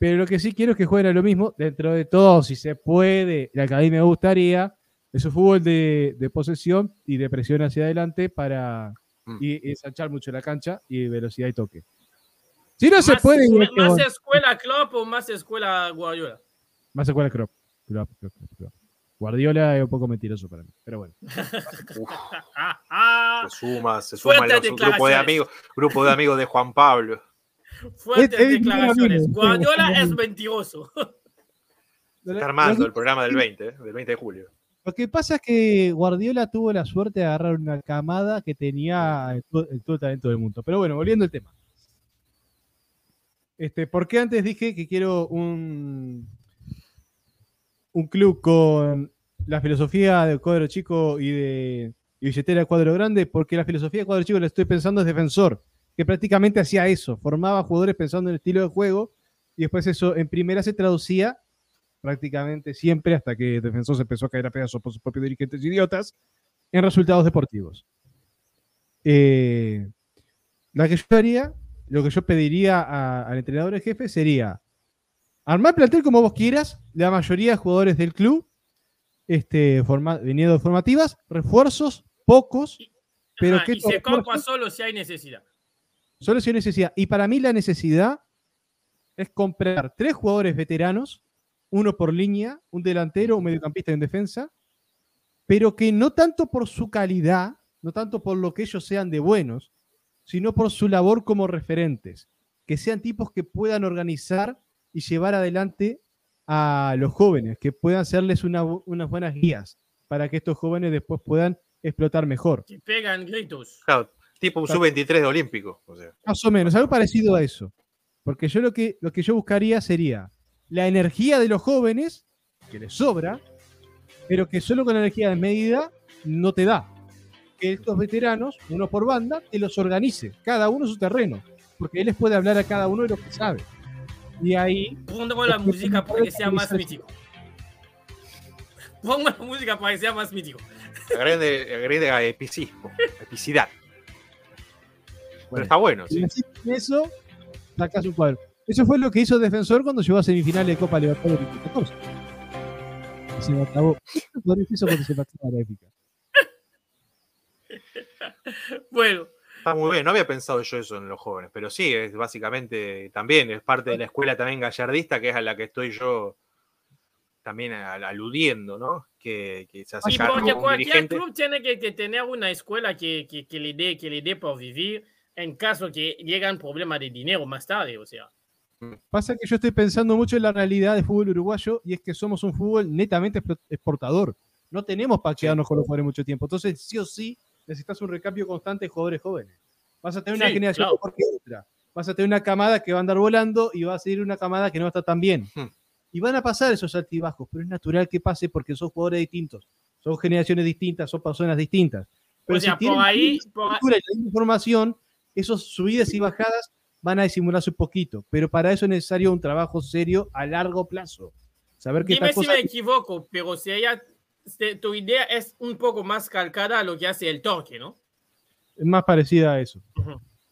Pero lo que sí quiero es que jueguen a lo mismo. Dentro de todo, si se puede, la academia me gustaría. Es un fútbol de, de posesión y de presión hacia adelante para Mm. y, y ensanchar mucho la cancha y velocidad y toque. Si no se más, puede, igual que más escuela Klopp o más escuela Guardiola. más escuela Klopp. Klopp, Klopp, Klopp, Klopp. Guardiola es un poco mentiroso para mí. Pero bueno. *laughs* Ah, ah, se suma, se suma los grupo de amigos, grupo de amigos de Juan Pablo. Fuertes declaraciones. Guardiola es mentiroso. *laughs* Está armando el programa del 20, ¿eh? del 20 de julio. Lo que pasa es que Guardiola tuvo la suerte de agarrar una camada que tenía el todo, el todo el talento del mundo. Pero bueno, volviendo al tema. Este, ¿Por qué antes dije que quiero un, un club con la filosofía del cuadro chico y de y billetera del cuadro grande? Porque la filosofía del cuadro chico la estoy pensando es defensor, que prácticamente hacía eso, formaba jugadores pensando en el estilo de juego y después eso en primera se traducía prácticamente siempre hasta que Defensor se empezó a caer a pedazos por sus propios dirigentes idiotas en resultados deportivos. Eh, la que yo haría, lo que yo pediría a- al entrenador en jefe sería armar plantel como vos quieras, la mayoría de jugadores del club, este, forma, viniendo de formativas, refuerzos, pocos, pero Ajá, que y se refuerzos- solo si hay necesidad. Solo si hay necesidad. Y para mí la necesidad es comprar tres jugadores veteranos, uno por línea, un delantero, un mediocampista en defensa, pero que no tanto por su calidad, no tanto por lo que ellos sean de buenos, sino por su labor como referentes, que sean tipos que puedan organizar y llevar adelante a los jóvenes, que puedan serles unas buenas guías para que estos jóvenes después puedan explotar mejor. Que pegan gritos. Claro, tipo un sub-23 de Olímpico. Más o menos, algo parecido a eso. Porque yo lo que, lo que yo buscaría sería la energía de los jóvenes, que les sobra, pero que solo con la energía de medida no te da. Que estos veteranos, uno por banda, te los organice, cada uno su terreno, porque él les puede hablar a cada uno de lo que sabe. Y ahí. Pongo la música para que sea más mítico. Pongo la música para que sea más mítico. Agrede, agrede a epicismo, epicidad. Pero está bueno. Sí. Eso, sacas un cuadro. Eso fue lo que hizo Defensor cuando llegó a semifinales de Copa Libertadores 2014. Se me acabó. *laughs* Por eso cuando se la épica. *laughs* Bueno. Está muy bien, no había pensado yo eso en los jóvenes, pero sí, es básicamente también, es parte de la escuela también gallardista, que es a la que estoy yo también aludiendo, ¿no? Que, que se y porque cualquier club tiene que, que, tener una escuela que, que, le dé, que le dé por vivir en caso que llegan problemas de dinero más tarde, o sea. Pasa que yo estoy pensando mucho en la realidad del fútbol uruguayo y es que somos un fútbol netamente exportador. No tenemos para quedarnos con los jugadores mucho tiempo. Entonces, sí o sí, necesitas un recambio constante de jugadores jóvenes. Vas a tener una generación mejor que otra. Vas a tener una camada que va a andar volando y va a seguir una camada que no va a estar tan bien. Hmm. Y van a pasar esos altibajos, pero es natural que pase porque son jugadores distintos, son generaciones distintas, son personas distintas. Pero o sea, si por ahí, por la información, esos subidas y bajadas van a disimularse un poquito, pero para eso es necesario un trabajo serio a largo plazo. Saber que Dime si me equivoco, pero si ella tu idea es un poco más calcada a lo que hace el torque, ¿no? Es más parecida a eso.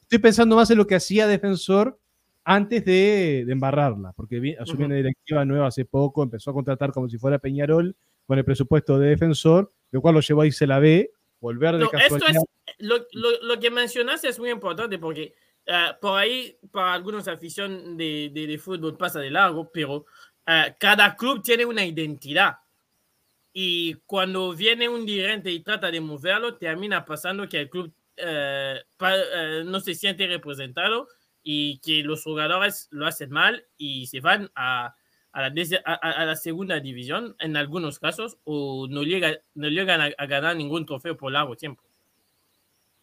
Estoy pensando más en lo que hacía Defensor antes de, embarrarla, porque asumió una directiva nueva hace poco, empezó a contratar como si fuera Peñarol con el presupuesto de Defensor, lo cual lo llevó a irse la B, volver de casualidad. lo, lo, que mencionaste es muy importante porque uh, por ahí, para algunos afición de, de, fútbol pasa de largo, pero uh, cada club tiene una identidad. Y cuando viene un dirigente y trata de moverlo, termina pasando que el club eh, no se siente representado y que los jugadores lo hacen mal y se van a, a, la, a, la, segunda división en algunos casos o no, llega, no llegan a, ganar ningún trofeo por largo tiempo.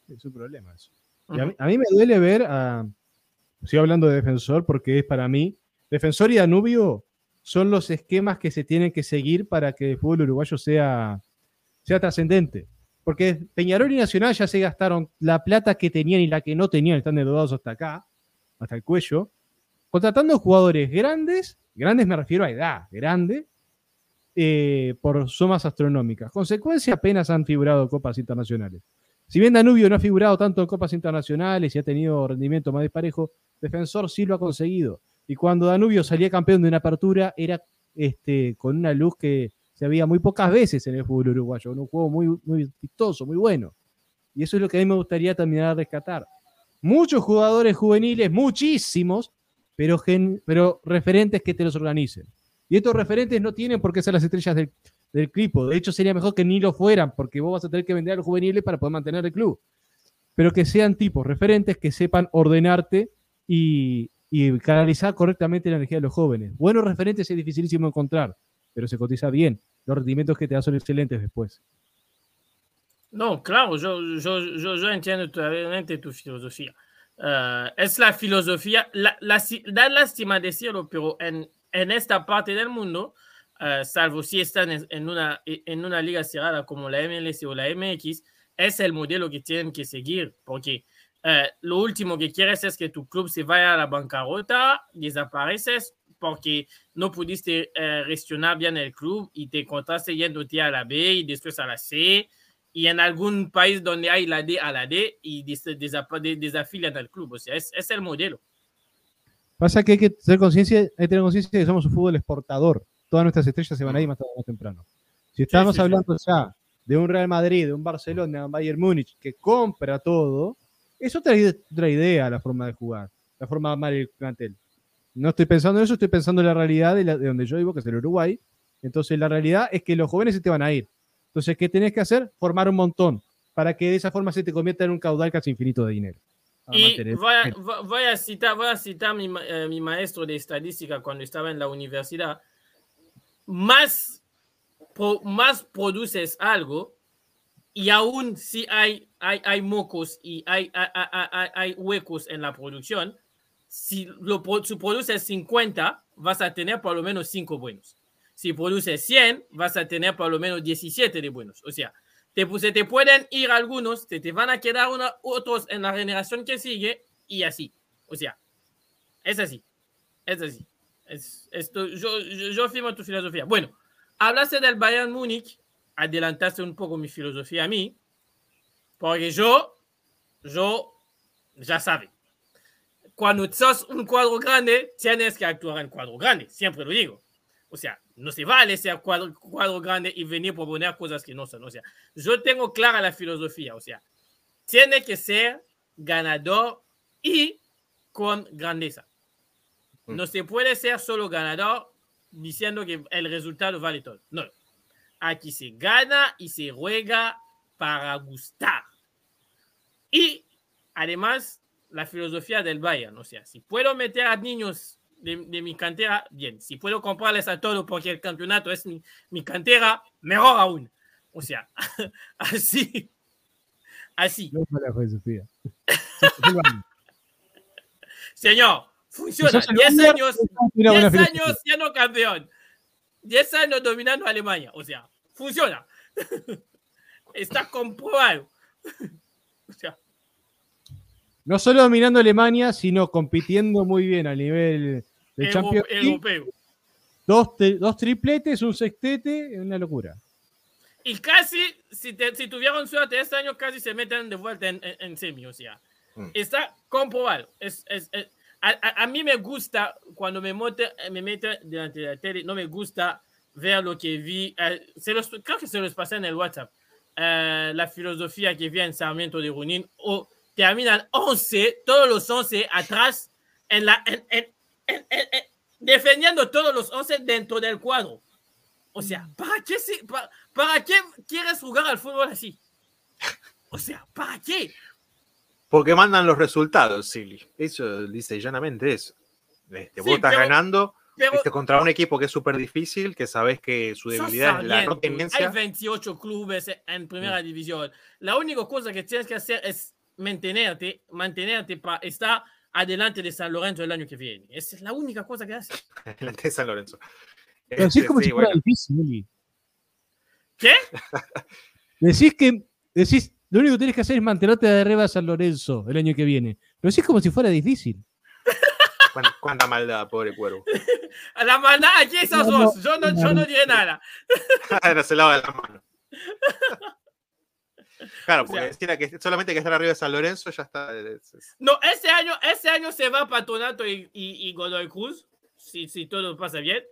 Es un problema eso. a, mí, me duele ver a... Estoy hablando de defensor porque es para mí. Defensor y Danubio son los esquemas que se tienen que seguir para que el fútbol uruguayo sea, sea trascendente. Porque Peñarol y Nacional ya se gastaron la plata que tenían y la que no tenían, están endeudados hasta acá, hasta el cuello, contratando jugadores grandes, grandes me refiero a edad, grande, eh, por sumas astronómicas. Consecuencia, apenas han figurado copas internacionales. Si bien Danubio no ha figurado tanto en copas internacionales y ha tenido rendimiento más disparejo, Defensor sí lo ha conseguido. Y cuando Danubio salía campeón de una apertura, era este, con una luz que se había muy pocas veces en el fútbol uruguayo, un juego muy, muy vistoso, muy bueno. Y eso es lo que a mí me gustaría terminar de rescatar. Muchos jugadores juveniles, muchísimos, pero, pero referentes que te los organicen. Y estos referentes no tienen por qué ser las estrellas del, del clipo. De hecho, sería mejor que ni lo fueran, porque vos vas a tener que vender a los juveniles para poder mantener el club. Pero que sean tipos referentes que sepan ordenarte y, y canalizar correctamente la energía de los jóvenes. Buenos referentes es dificilísimo encontrar, pero se cotiza bien. Los rendimientos que te dan son excelentes después. No, claro, yo, yo, yo, yo entiendo totalmente tu filosofía. Uh, es la filosofía, la, la, da lástima decirlo, pero en, esta parte del mundo, uh, salvo si están en una, en una liga cerrada como la MLS o la MX, es el modelo que tienen que seguir, porque eh, lo último que quieres es que tu club se vaya a la bancarrota, desapareces porque no pudiste eh, gestionar bien el club y te encontraste yéndote a la B y después a la C y en algún país donde hay la D a la D y desafilian al club. O sea, es, es, el modelo. Pasa que hay que tener conciencia, hay que tener conciencia de que somos un fútbol exportador. Todas nuestras estrellas se van a ir más tarde o más temprano. Si estamos hablando ya de un Real Madrid, de un Barcelona, de un Bayern Múnich que compra todo, es otra, otra idea la forma de jugar, la forma de armar el plantel. No estoy pensando en eso, estoy pensando en la realidad de, de donde yo vivo, que es el Uruguay. Entonces, la realidad es que los jóvenes se te van a ir. Entonces, ¿qué tenés que hacer? Formar un montón para que de esa forma se te convierta en un caudal casi infinito de dinero. Y voy a, voy a, citar, voy a citar mi, eh, mi maestro de estadística cuando estaba en la universidad. Más, pro, más produces algo y aún si hay, hay, hay mocos y hay, hay, hay, hay huecos en la producción, si lo si produces 50, vas a tener por lo menos 5 buenos. Si produces 100, vas a tener por lo menos 17 de buenos. O sea, te, se te pueden ir algunos, te, van a quedar una, otros en la generación que sigue y así. O sea, es así. Es así. Es, esto, yo, yo, yo firmo tu filosofía. Bueno, hablaste del Bayern Múnich, adelantaste un poco mi filosofía a mí, porque yo, yo, ya sabes, cuando sos un cuadro grande, tienes que actuar en cuadro grande, siempre lo digo. O sea, no se vale ser cuadro, cuadro grande y venir proponer cosas que no son. O sea, yo tengo clara la filosofía. O sea, tiene que ser ganador y con grandeza. Mm. No se puede ser solo ganador diciendo que el resultado vale todo. No. Aquí se gana y se juega para gustar. Y además, la filosofía del Bayern. O sea, si puedo meter a niños de, de, mi cantera, bien. Si puedo comprarles a todos porque el campeonato es mi, mi cantera, mejor aún. O sea, *laughs* así. Así. No. *laughs* Señor, funciona. 10 años, 10 años siendo campeón. 10 años dominando Alemania. O sea, funciona. *laughs* Está comprobado. O sea, no solo dominando Alemania, sino compitiendo muy bien a nivel de Champions Europeo. Dos, dos, tripletes, un sextete, una locura. Y casi, si, te, si tuvieron suerte este año, casi se meten de vuelta en, en, en semi, o sea, mm. está comprobado. Es, es, es a, a, mí me gusta, cuando me, mote, me meto delante de la tele, no me gusta ver lo que vi, uh, se los, creo que se los pasé en el WhatsApp, uh, la filosofía que vi en Sarmiento de Runín, o terminan 11, todos los 11 atrás, en la, en, en, defendiendo todos los 11 dentro del cuadro. O sea, ¿para qué, para, ¿para qué quieres jugar al fútbol así? O sea, ¿para qué? Porque mandan los resultados, Silly. Eso dice llanamente eso. Este, vos sí, estás pero, ganando pero, este, contra un equipo que es súper difícil, que sabes que su debilidad es la. Hay 28 clubes en primera sí. división. La única cosa que tienes que hacer es mantenerte, mantenerte para estar adelante de San Lorenzo el año que viene. Esa es la única cosa que hace. *laughs* Adelante de San Lorenzo. Pero decís como sí, si fuera bueno. difícil, ¿Qué? *laughs* decís que decís, lo único que tienes que hacer es mantenerte de arriba de San Lorenzo el año que viene. Lo decís como si fuera difícil. *laughs* ¿Cuánta, cuánta maldad, pobre cuervo. La maldad aquí sos no, vos. Yo no, no, yo no diré nada. Se lava la mano. Claro, porque o sea, que solamente que estar arriba de San Lorenzo ya está. No, ese año, ese año se va Patronato y, y, y Godoy Cruz, si, si, todo pasa bien.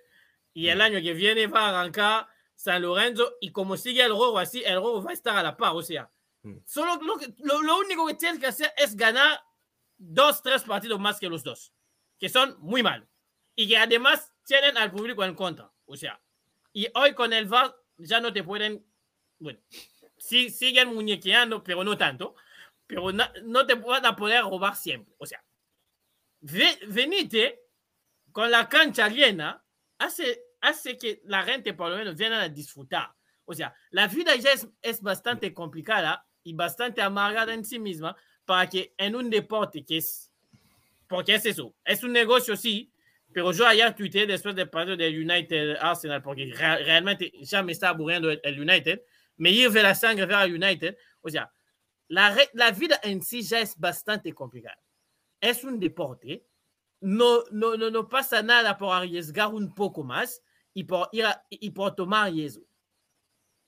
Y el año que viene va a arrancar San Lorenzo. Y como sigue el robo así, el robo va a estar a la par. O sea, mm. solo lo, que, lo, lo, único que tienes que hacer es ganar dos, tres partidos más que los dos, que son muy malos. Y que además tienen al público en contra. O sea, y hoy con el VAR ya no te pueden. Bueno, sí, siguen muñequeando, pero no tanto. Pero no, no, te van a poder robar siempre. O sea, ve, venite con la cancha llena, hace, hace que la gente por lo menos viene a disfrutar. O sea, la vida ya es, es bastante complicada y bastante amargada en sí misma para que en un deporte que es, porque es eso, es un negocio sí, pero yo ayer tuiteé después del partido del United Arsenal porque re realmente ya me está aburriendo el, el United me irve la sangre vers United. O sea, la, la, vida en sí ya es bastante complicada. Es un deporte. No, no, no, no pasa nada por arriesgar un poco más y por, ir a, y por tomar riesgo.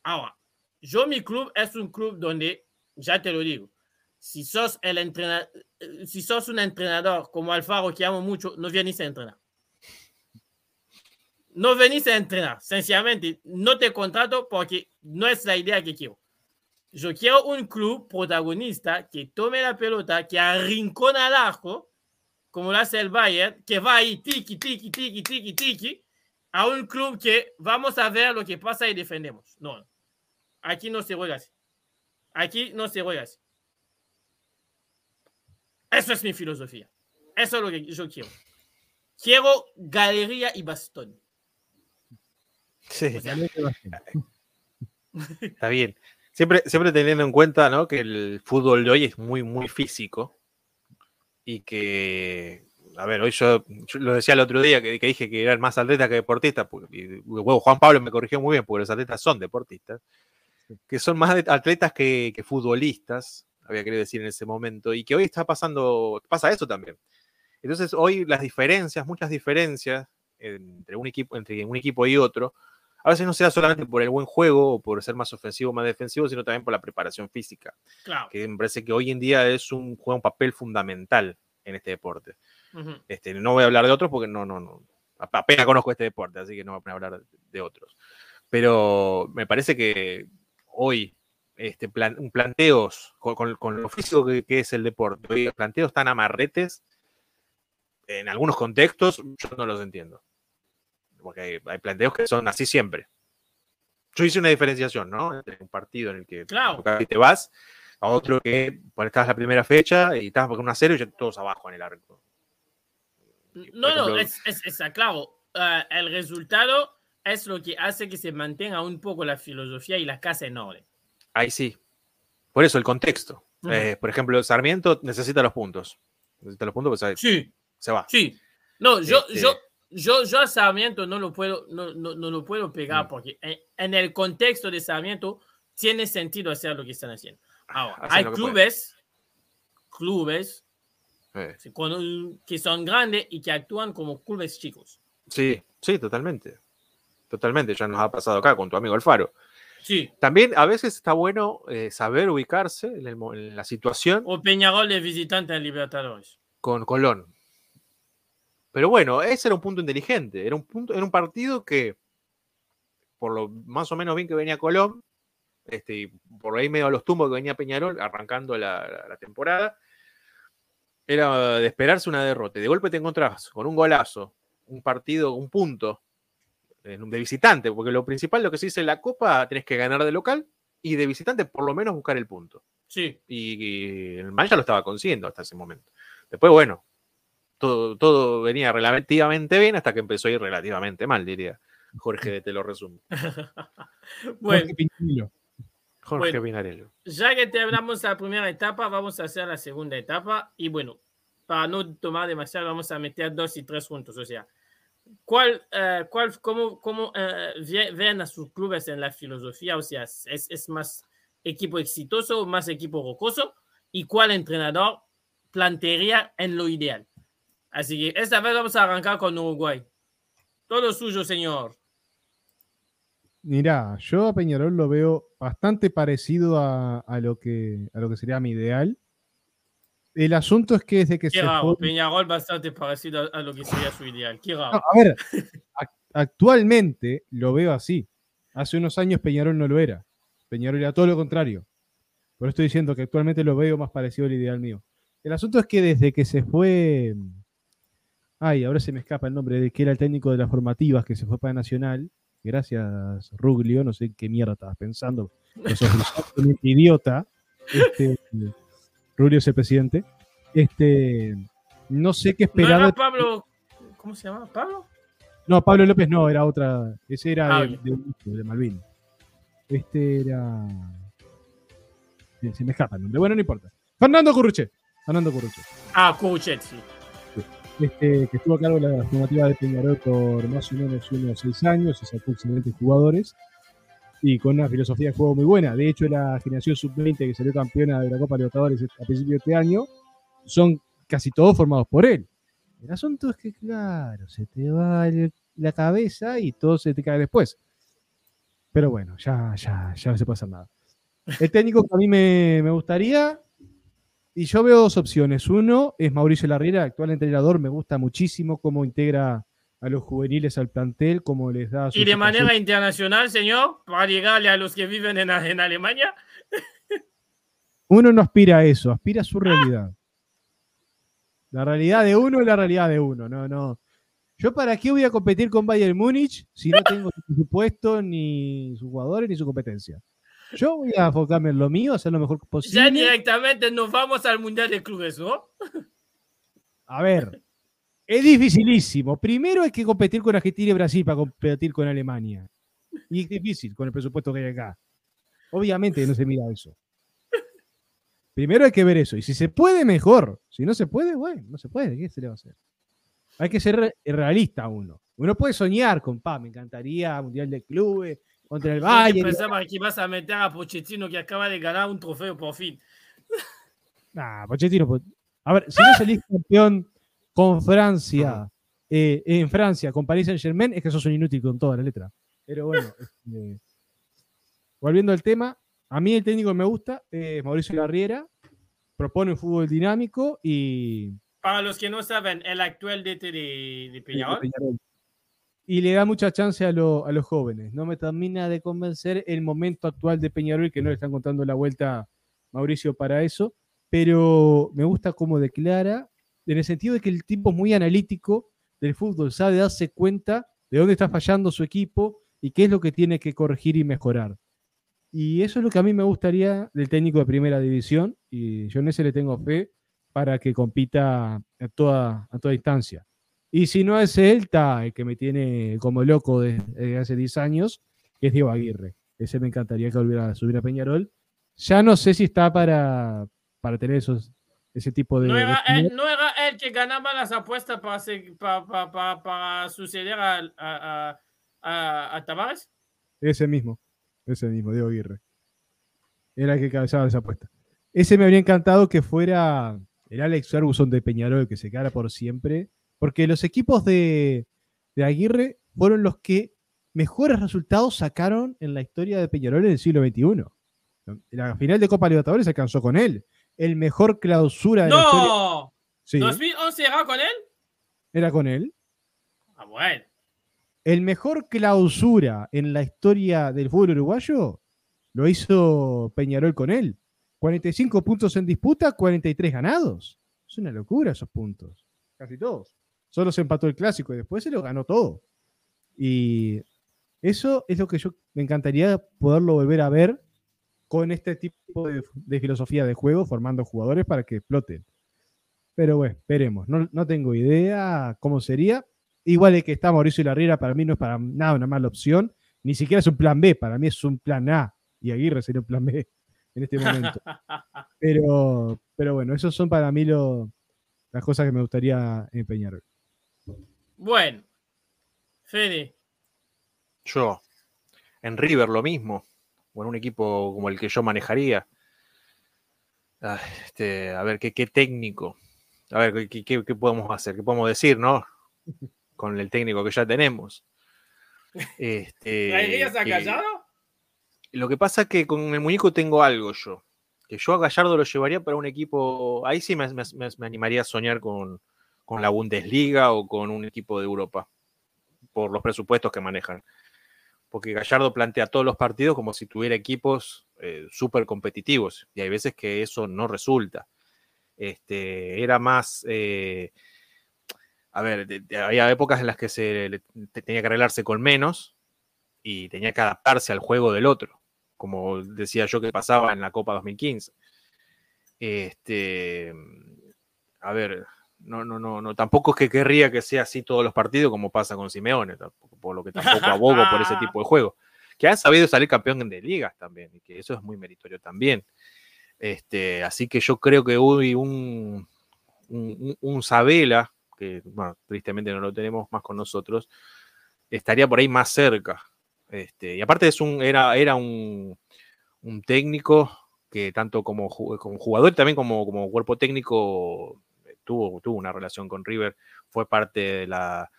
Ahora, yo mi club es un club donde, ya te lo digo, si sos, el entrenador, si sos un entrenador como Alfaro, que amo mucho, no vienes a entrenar no venís a entrenar. Sencillamente, no te contrato porque no es la idea que quiero. Yo quiero un club protagonista que tome la pelota, que arrincona al arco, como lo hace el Bayern, que va ahí, tiki, tiki, tiki, tiki, tiki, a un club que vamos a ver lo que pasa y defendemos. No, aquí no se juega así. Aquí no se juega así. Eso es mi filosofía. Eso es lo que yo quiero. Quiero galería y bastón. Sí. Está bien. Siempre, siempre teniendo en cuenta ¿no? que el fútbol de hoy es muy, muy físico y que, a ver, hoy yo, lo decía el otro día que, dije que eran más atletas que deportistas, y Juan Pablo me corrigió muy bien porque los atletas son deportistas, que son más atletas que, que futbolistas, había querido decir en ese momento, y que hoy está pasando, pasa eso también. Entonces hoy las diferencias, muchas diferencias entre un equipo, entre un equipo y otro, a veces no sea solamente por el buen juego o por ser más ofensivo o más defensivo, sino también por la preparación física. Claro. Que me parece que hoy en día es un, juega un papel fundamental en este deporte. Este, no voy a hablar de otros porque no, no, no. Apenas conozco este deporte, así que no voy a hablar de otros. Pero me parece que hoy, este plan, un planteos con, con- con lo físico que, que es el deporte, hoy los planteos tan amarretes, en algunos contextos, yo no los entiendo. Porque hay, hay planteos que son así siempre. Yo hice una diferenciación, ¿no? Entre un partido en el que Claro. te vas, a otro que bueno, estabas la primera fecha y estabas con una cero y ya todos abajo en el arco. No, por no, ejemplo- es, es, es claro. Ah, el resultado es lo que hace que se mantenga un poco la filosofía y la casa en orden. Ahí sí. Por eso el contexto. Ujú. Eh, por ejemplo, Sarmiento necesita los puntos. Necesita los puntos porque se, Sí, se va. sí. No, yo, Este- yo, yo, yo a Sarmiento no lo puedo, no, no, no lo puedo pegar Mm. porque en, en el contexto de Sarmiento tiene sentido hacer lo que están haciendo. Ahora, Hacen hay clubes, clubes sí, con- que son grandes y que actúan como clubes chicos. sí, sí, totalmente. Totalmente. Ya nos ha pasado acá con tu amigo Alfaro. Sí. También a veces está bueno eh, saber ubicarse en, el en la situación O Peñarol de visitante en Libertadores. con Colón. Pero bueno, ese era un punto inteligente. Era un, punto, era un partido que, por lo más o menos bien que venía Colón, este, y por ahí medio a los tumbos que venía Peñarol, arrancando la, la- la temporada, era de esperarse una derrota. De golpe te encontrás con un golazo, un partido, un punto de visitante, porque lo principal, lo que se dice en la Copa, tenés que ganar de local y de visitante por lo menos buscar el punto Sí. y, y el Man ya lo estaba consiguiendo hasta ese momento. Después, bueno, todo, todo venía relativamente bien hasta que empezó a ir relativamente mal, diría Jorge, te lo resumo. *laughs* bueno, Jorge Pintillo. Jorge Bueno. Pinarello. ya que te hablamos de la primera etapa, vamos a hacer la segunda etapa. Y bueno, para no tomar demasiado, vamos a meter dos y tres juntos. O sea, ¿cuál, eh, cuál, ¿cómo, cómo eh, ve- ven a sus clubes en la filosofía? O sea, ¿es, es más equipo exitoso o más equipo rocoso? ¿Y cuál entrenador plantearía en lo ideal? Así que esta vez vamos a arrancar con Uruguay. Todo suyo, señor. Mirá, yo a Peñarol lo veo bastante parecido a, a lo, que, a lo que sería mi ideal. El asunto es que desde que Qué se raro, fue- Peñarol bastante parecido a, a lo que sería su ideal. Qué No, raro. a ver, ac- actualmente lo veo así. Hace unos años Peñarol no lo era. Peñarol era todo lo contrario. Por eso estoy diciendo que actualmente lo veo más parecido al ideal mío. El asunto es que desde que se fue. Ay, ahora se me escapa el nombre de que era el técnico de las formativas que se fue para Nacional. Gracias, Ruglio. No sé qué mierda estabas pensando. Un idiota. Este, Ruglio es el presidente. Este, no sé qué ¿No esperar. era Pablo? ¿Cómo se llama? ¿Pablo? no, Pablo López no, era otra. Ese era Ah, de, bien. de, de Malvin. Este era. Se, se me escapa el nombre. Bueno, no importa. Fernando Curruche. Fernando Curruche. Ah, Kuruchet, sí. Este, que estuvo a cargo de la formativa de Peñarol por más o menos unos seis años y sacó excelentes jugadores. Y con una filosofía de juego muy buena. De hecho, la generación sub-20 que salió campeona de la Copa Libertadores a principios de este año son casi todos formados por él. El asunto es que, claro, se te va el- la cabeza y todo se te cae después. Pero bueno, ya, ya, ya no se hacer nada. El técnico que a mí me, me gustaría, y yo veo dos opciones. Uno es Mauricio Larriera, actual entrenador, me gusta muchísimo cómo integra a los juveniles al plantel, cómo les da su Y de manera internacional, señor, para llegarle a los que viven en, en Alemania. uno no aspira a eso, aspira a su realidad. La realidad de uno es la realidad de uno, no, no. Yo para qué voy a competir con Bayern Múnich si no tengo ni presupuesto, ni sus jugadores, ni su competencia. Yo voy a enfocarme en lo mío, hacer lo mejor posible. Ya directamente nos vamos al Mundial de Clubes, ¿no? A ver, es dificilísimo. Primero hay que competir con Argentina y Brasil para competir con Alemania. Y es difícil con el presupuesto que hay acá. Obviamente no se mira eso. Primero hay que ver eso. Y si se puede, mejor. Si no se puede, bueno, no se puede. ¿Qué se le va a hacer? Hay que ser realista uno. Uno puede soñar con, pa, me encantaría Mundial de Clubes contra el Valle. Pensaba que ibas a meter a Pochettino que acaba de ganar un trofeo por fin. *laughs* Nah, Pochettino. A ver, si no salís campeón con Francia, eh, en Francia, con Paris Saint Germain, es que sos un inútil con toda la letra. Pero bueno, *laughs* este, volviendo al tema, a mí el técnico que me gusta es Mauricio Larriera, propone un fútbol dinámico y... Para los que no saben, el actual DT de, Peñarol. Y le da mucha chance a, a, los jóvenes. No me termina de convencer el momento actual de Peñarol, que no le están contando la vuelta Mauricio para eso, pero me gusta cómo declara, en el sentido de que el tipo es muy analítico del fútbol, sabe darse cuenta de dónde está fallando su equipo y qué es lo que tiene que corregir y mejorar. Y eso es lo que a mí me gustaría del técnico de primera división, y yo en ese le tengo fe para que compita a toda, a toda instancia. Y si no es él, está el que me tiene como loco desde, hace 10 años, es Diego Aguirre. Ese me encantaría que volviera a subir a Peñarol. Ya no sé si está para, para tener esos, ese tipo de... ¿No era, él, el que ganaba las apuestas para, para, para, suceder a, a, a, a Tavares? Ese mismo. Ese mismo, Diego Aguirre. Era el que cabezaba esa apuesta. Ese me habría encantado que fuera el Alex Ferguson de Peñarol, que se quedara por siempre. Porque los equipos de, Aguirre fueron los que mejores resultados sacaron en la historia de Peñarol en el siglo XXI. La final de Copa Libertadores se alcanzó con él. El mejor clausura de ¡No! la historia. ¿2011 era con él? Era con él. Ah, bueno. El mejor clausura en la historia del fútbol uruguayo lo hizo Peñarol con él. 45 puntos en disputa, 43 ganados. Es una locura esos puntos. Casi todos. Solo se empató el clásico y después se lo ganó todo. Y eso es lo que yo me encantaría poderlo volver a ver con este tipo de, filosofía de juego, formando jugadores para que exploten. Pero bueno, esperemos. No, no tengo idea cómo sería. Igual que está Mauricio Larriera, para mí no es para nada una mala opción. Ni siquiera es un plan B, para mí es un plan A. Y Aguirre sería un plan B en este momento. *laughs* pero, pero bueno, esos son para mí las cosas que me gustaría empeñar. Bueno, Fede. Yo, en River lo mismo, o en un equipo como el que yo manejaría. Este, a ver, ¿qué, qué técnico. A ver, ¿qué, qué, qué podemos hacer? ¿Qué podemos decir, no? *laughs* con el técnico que ya tenemos. Este, *laughs* a Gallardo? Lo que pasa es que con el muñeco tengo algo yo. Que yo a Gallardo lo llevaría para un equipo. Ahí sí me, animaría a soñar con, la Bundesliga o con un equipo de Europa. Por los presupuestos que manejan. Porque Gallardo plantea todos los partidos como si tuviera equipos eh, súper competitivos. Y hay veces que eso no resulta. Este, era más. Eh, a ver, había épocas en las que se tenía que arreglarse con menos y tenía que adaptarse al juego del otro, como decía yo que pasaba en la Copa 2015. Este, a ver, no, no, no, no, tampoco es que querría que sea así todos los partidos como pasa con Simeone, por lo que tampoco abogo por ese tipo de *laughs* juego. Que ha sabido salir campeón de ligas también, y que eso es muy meritorio también. Este, así que yo creo que hubo un, un, un Sabela que bueno, tristemente no lo tenemos más con nosotros, estaría por ahí más cerca. Este, y aparte es un, era, era un, técnico que tanto como, como jugador y también como, como cuerpo técnico tuvo, tuvo una relación con River, fue parte de la,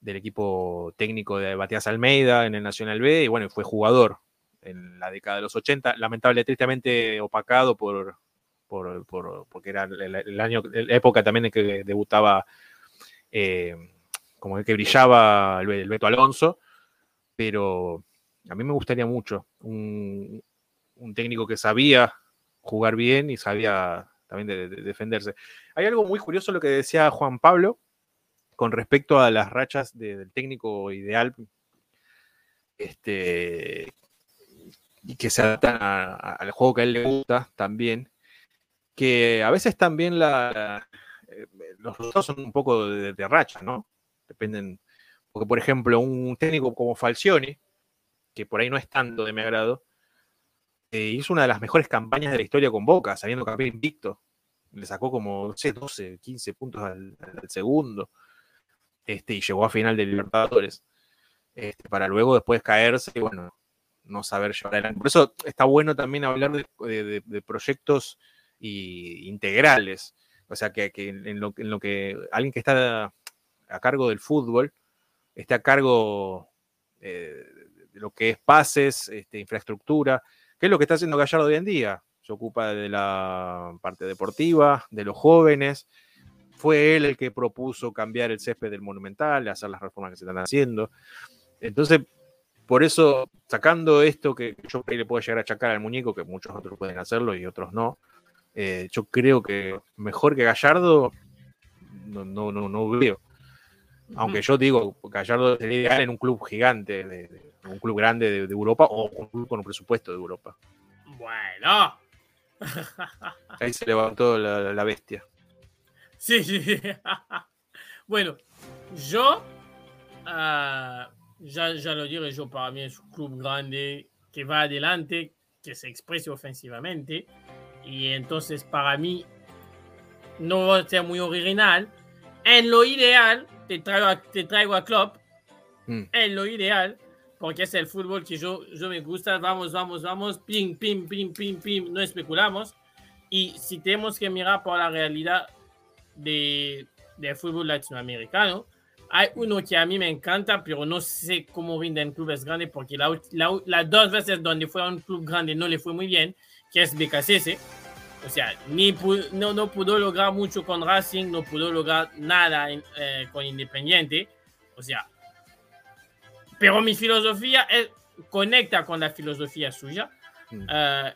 del equipo técnico de Matías Almeida en el Nacional B y bueno, fue jugador en la década de los 80, lamentable, tristemente opacado por, por, porque era el, año, la época también en que debutaba, eh, como que brillaba el, Beto Alonso, pero a mí me gustaría mucho un, técnico que sabía jugar bien y sabía también de, defenderse. Hay algo muy curioso lo que decía Juan Pablo con respecto a las rachas del técnico ideal este, y que se adaptan al juego que a él le gusta también, que a veces también la, eh, los resultados son un poco de, de, racha, ¿no? Dependen, porque por ejemplo un técnico como Falcioni, que por ahí no es tanto de mi agrado, eh, hizo una de las mejores campañas de la historia con Boca, saliendo campeón invicto. Le sacó como, no sé, 12, 15 puntos al, segundo. Este, y llegó a final de Libertadores. Este, para luego después caerse y bueno, no saber llevar adelante. Por eso está bueno también hablar de, proyectos integrales. O sea, que, en, lo, que alguien que está a cargo del fútbol esté a cargo eh, de lo que es pases, este, infraestructura, ¿Qué es lo que está haciendo Gallardo hoy en día? Se ocupa de la parte deportiva, de los jóvenes. Fue él el que propuso cambiar el césped del Monumental, hacer las reformas que se están haciendo. Entonces, por eso, sacando esto que yo le puedo llegar a achacar al muñeco, que muchos otros pueden hacerlo y otros no, eh, yo creo que mejor que Gallardo no, no, no, veo. Aunque yo digo, Gallardo sería ideal en un club gigante de, un club grande de, Europa o un club con un presupuesto de Europa. Bueno. *laughs* Ahí se levantó la, bestia. Sí, sí. *laughs* bueno, yo, ah, ya, ya lo diré yo, para mí es un club grande que va adelante, que se exprese ofensivamente. Y entonces para mí no va a ser muy original. En lo ideal, te traigo a, te traigo a Klopp. Mm. En lo ideal, porque es el fútbol que yo, yo me gusta. Vamos, vamos, vamos, pim, pim, pim, pim, pim, no especulamos. Y si tenemos que mirar por la realidad de, del fútbol latinoamericano, hay uno que a mí me encanta, pero no sé cómo rinde en clubes grandes, porque las la, dos veces donde fue a un club grande no le fue muy bien, que es BKCS. O sea, ni no, no pudo lograr mucho con Racing, no pudo lograr nada eh, con Independiente. O sea, pero mi filosofía es, conecta con la filosofía suya. Mm. Uh,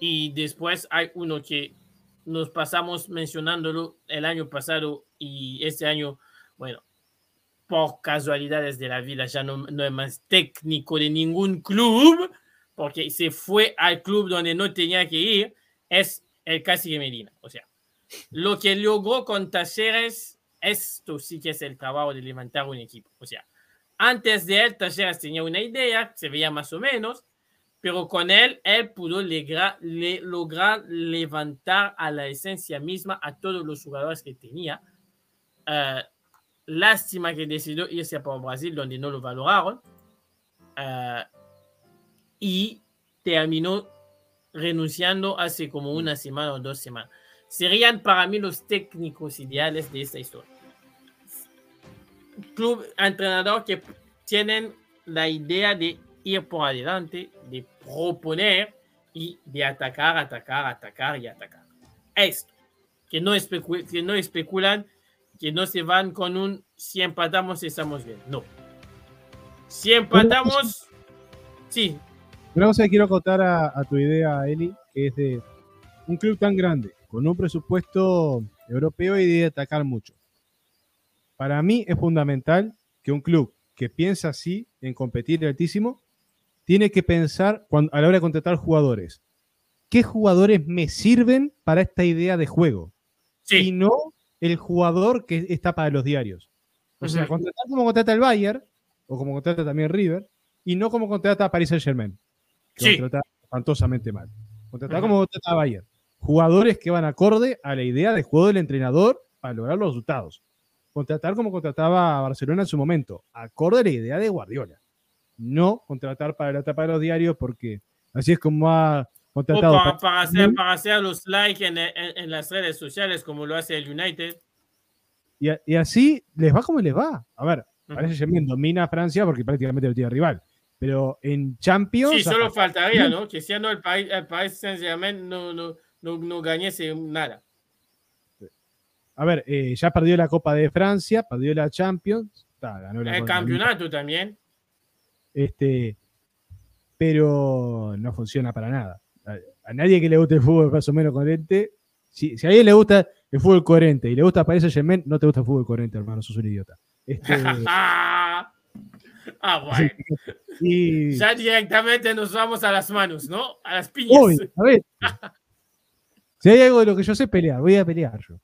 y después hay uno que nos pasamos mencionándolo el año pasado y este año, bueno, por casualidades de la vida, ya no, no es más técnico de ningún club, porque se fue al club donde no tenía que ir, es el Casi Medina. O sea, lo que logró con Tacheres, esto sí que es el trabajo de levantar un equipo. O sea, antes de él, Talleres tenía una idea, se veía más o menos, pero con él, él pudo lograr levantar a la esencia misma a todos los jugadores que tenía. Eh, lástima que decidió irse por Brasil, donde no lo valoraron. Eh, y terminó renunciando hace como una semana o dos semanas. Serían para mí los técnicos ideales de esta historia club, entrenador que tienen la idea de ir por adelante, de proponer y de atacar, atacar, atacar y atacar. Esto, que no, que no especulan, que no se van con un si empatamos estamos bien. No. Si empatamos, sí. Una cosa que quiero acotar a, a tu idea, Eli, que es de un club tan grande, con un presupuesto europeo y de atacar mucho. Para mí es fundamental que un club que piensa así en competir altísimo tiene que pensar a la hora de contratar jugadores. ¿Qué jugadores me sirven para esta idea de juego? Y no el jugador que está para los diarios. O sea, contratar como contrata el Bayern, o como contrata también River, y no como contrata a Paris Saint Germain. Que contrata espantosamente mal. Contratar como contrata a Bayern. Jugadores que van acorde a la idea de juego del entrenador para lograr los resultados contratar como contrataba a Barcelona en su momento, acorde a la idea de Guardiola. No contratar para la etapa de los diarios porque así es como ha contratado. para, hacer, para, hacer, los likes en, en, las redes sociales como lo hace el United. Y, y así les va como les va. A ver, parece que domina Francia porque prácticamente lo tiene rival. Pero en Champions. Sí, solo faltaría, ¿no? Que siendo el país, el país Saint-Germain no, no, no, no ganase nada a ver, eh, ya perdió la Copa de Francia, perdió la Champions, ganó el campeonato también. Este, pero no funciona para nada. a nadie que le guste el fútbol más o menos coherente, si, si a alguien le gusta el fútbol coherente y le gusta Paris Saint Germain, no te gusta el fútbol coherente, hermano, sos un idiota. Este, *laughs* *laughs* ah, bueno. Ya directamente nos vamos a las manos, ¿no? A las piñas. Uy, a ver. *laughs* Si hay algo de lo que yo sé pelear, voy a pelear yo.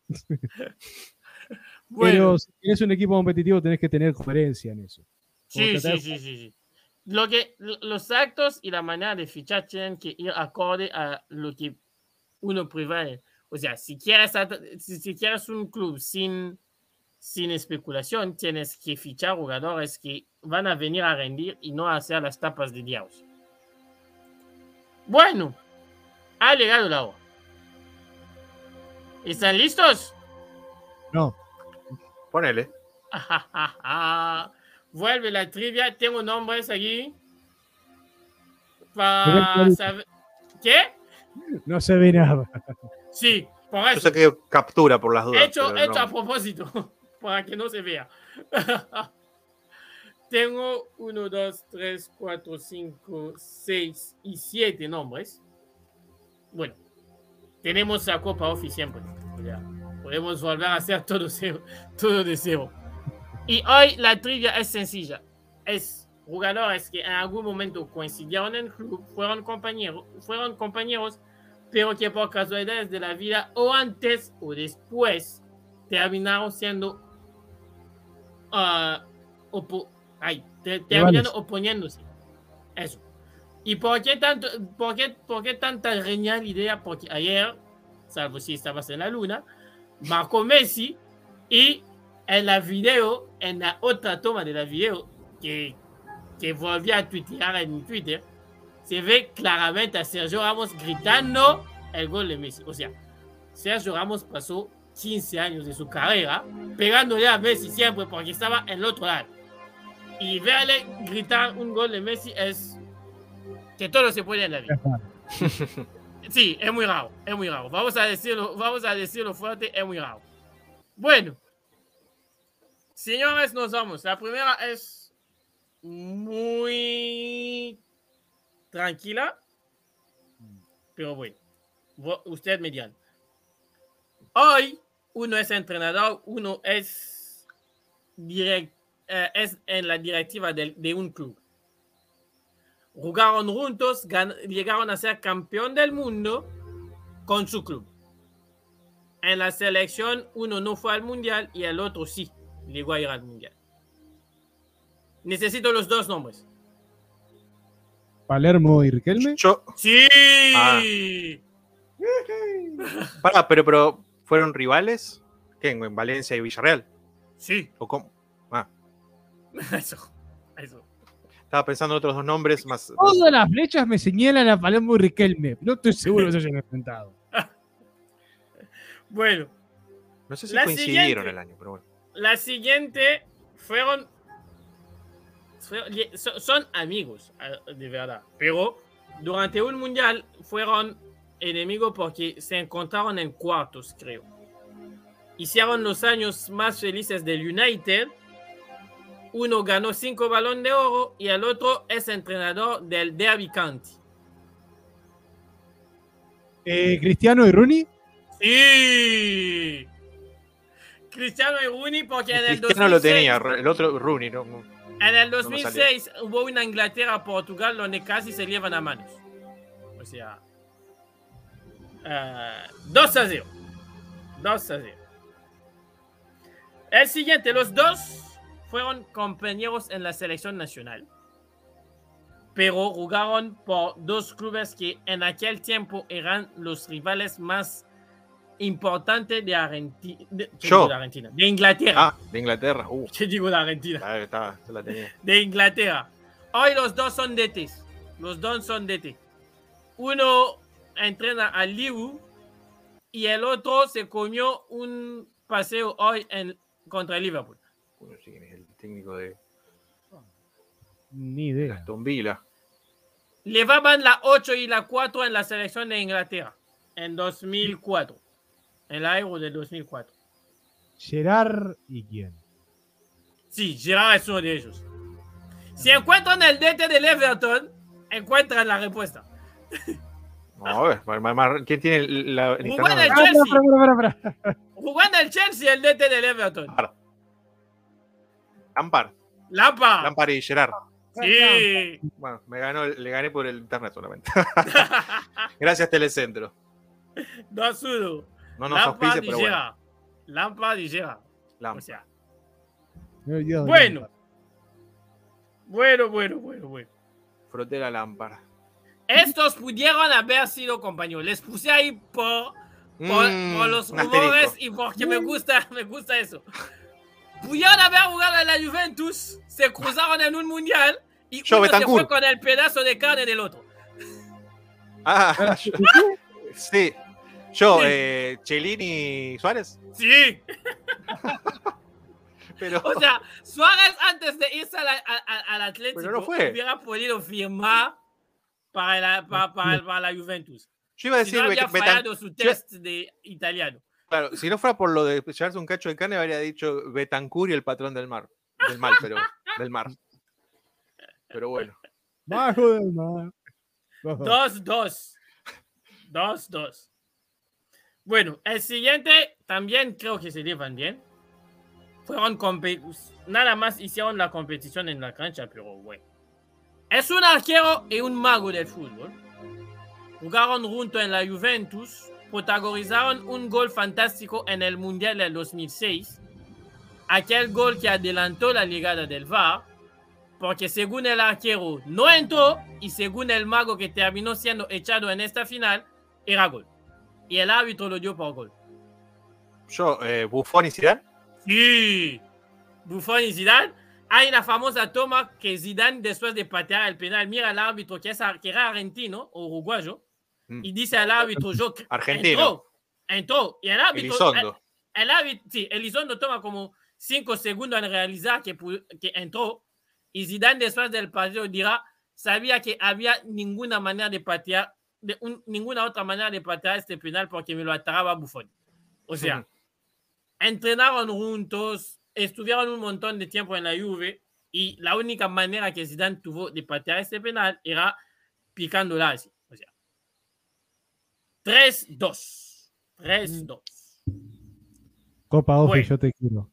Bueno, Pero si tienes un equipo competitivo, tenés que tener coherencia en eso. sí, sí, sí, sí, sí. Lo que, lo- los actos y la manera de fichar tienen que ir acorde a lo que uno prevé. O sea, si quieres, si, si quieres un club sin, sin especulación, tienes que fichar jugadores que van a venir a rendir y no a hacer las tapas de Dios. Bueno, ha llegado la hora. ¿Están listos? No, Ponele. *laughs* Vuelve la trivia. Tengo nombres aquí. Para saber. ¿Qué? no se ve nada. Sí, por Yo eso. saqué captura por las dudas. Hecho, hecho a no. propósito. Para que no se vea. *laughs* Tengo 1, 2, 3, 4, 5, 6 y 7 nombres. Bueno, tenemos la Copa Offi siempre. Sea, podemos volver a hacer todo, cero, todo de cero. Y hoy la trivia es sencilla. Es jugadores que en algún momento coincidieron en el club, fueron compañeros, fueron compañeros, pero que por casualidades de la vida o antes o después terminaron siendo ah, opo- ay, te- terminaron oponiéndose. Eso. ¿Y por qué, tanto, por, qué, por qué tanta genial idea? Porque ayer, salvo si estabas en la luna, marcó Messi y en la video, en la otra toma de la video que, que volví a tuitear en Twitter, se ve claramente a Sergio Ramos gritando el gol de Messi. O sea, Sergio Ramos pasó 15 años de su carrera pegándole a Messi siempre porque estaba en el otro lado. Y verle gritar un gol de Messi es que todo se puede en la vida. *laughs* Sí, es muy raro, es muy raro. Vamos a decirlo, vamos a decirlo fuerte, es muy raro. Bueno, señores, nos vamos. La primera es muy tranquila, pero bueno, usted me dirá. Hoy uno es entrenador, uno es, direct, eh, es en la directiva de, de un club. Jugaron juntos, gan- llegaron a ser campeón del mundo con su club. En la selección, uno no fue al mundial y el otro sí, llegó a ir al mundial. Necesito los dos nombres. Palermo y Riquelme. Yo, Sí. Ah. *laughs* pará, pero, pero ¿fueron rivales? ¿Qué? ¿En Valencia y Villarreal? Sí. ¿O cómo? Ah, *laughs* Eso. Eso. estaba pensando en otros dos nombres más. Todas las flechas me señalan a Palermo y Riquelme. No estoy seguro que se hayan enfrentado. *laughs* Bueno, No sé si coincidieron el año, pero bueno. la siguiente fueron. fueron- so- Son amigos, eh, de verdad. Pero durante un mundial fueron enemigos porque se encontraron en cuartos, creo. Hicieron los años más felices del United. Uno ganó cinco balones de oro y el otro es entrenador del Derby County. Eh, Cristiano y Rooney. Sí. Cristiano y Rooney porque en el Cristiano lo 2006 tenía, el otro Rooney, ¿no? no. En el me 2006 hubo una Inglaterra-Portugal donde casi se llevan a manos. O sea, eh, 2 a 0. 2 a 0. El siguiente, los dos fueron compañeros en la selección nacional. Pero jugaron por dos clubes que en aquel tiempo eran los rivales más importantes de Argentina. De, ¿qué Yo. digo de Argentina. De Inglaterra. Ah, de Inglaterra. Uh, *laughs* ¿Qué digo de Argentina? ahí estaba, se la tenía. de Inglaterra. Hoy los dos son DTs. Los dos son DT. Uno entrena al Liu y el otro se comió un paseo hoy en, contra el Liverpool. Uno sí, es el técnico de Ni idea. Aston Villa. Llevaban la 8 y la 4 en la selección de Inglaterra en 2004. En la Euro de 2004. Gerard y quién. Sí, Gerard es uno de ellos. Si encuentran el DT del Everton, encuentran la respuesta. *laughs* No, a ver, ¿quién tiene la, internet? el Ah, Chelsea. en el Chelsea el DT del Everton. Lampard. Lampard. Lampa. Lampard y Gerard. Sí. Bueno, me ganó, le gané por el internet solamente. *laughs* Gracias, Telecentro. 2-1. No nos Lampard auspicia, y pero bueno. Gerrard. Lampard y Gerrard. O Lampard. sea, bueno. Bueno, bueno, bueno, bueno. Frotera Lampard. Estos pudieron haber sido compañeros. Les puse ahí por, por, Mm, por los rumores y porque me gusta, *laughs* me gusta eso. Pudieron haber jugado en la Juventus, se cruzaron en un mundial y Yo, uno se fue con el pedazo de carne del otro. Ah, yo- sí. Yo, Sí. eh, Chelini y Suárez. Sí. *laughs* Pero O sea, Suárez antes de irse a la- a- a- al Atlético no fue. hubiera podido firmar para la, para, para- para la Juventus. yo iba a Si decir no había fallado su test de italiano. claro, si no fuera por lo de llevarse un cacho de carne, habría dicho Betancourt y el patrón del mar. Del mal, pero del mar. Pero bueno. Bajo del mar. Bajo. 2-2. 2-2. Bueno, el siguiente también creo que se llevan bien. Fueron nada más hicieron la competición en la cancha, pero bueno. Es un arquero y un mago del fútbol. Jugaron junto en la Juventus, protagonizaron un gol fantástico en el Mundial del 2006. Aquel gol que adelantó la llegada del VAR, porque según el arquero no entró y según el mago que terminó siendo echado en esta final, era gol. Y el árbitro lo dio por gol. Yo, eh, Buffon y Zidane. Sí. Buffon y Zidane. Hay la famosa toma que Zidane, después de patear el penal, mira al árbitro que, es, que era argentino o uruguayo Mm. y dice al árbitro, yo Argentino. entró, entró. Y el árbitro, Elizondo. el, el árbitro, sí, Elizondo toma como 5 segundos en realizar que, que entró. Y Zidane después del partido dirá, sabía que había ninguna manera de patear, de un- ninguna otra manera de patear este penal porque me lo ataraba Buffon. O sea, Ujú. entrenaron juntos, estuvieron un montón de tiempo en la Juve y la única manera que Zidane tuvo de patear este penal era picándola así. O sea, 3-2. 3-2. Copa Ofe, Bueno. yo te quiero.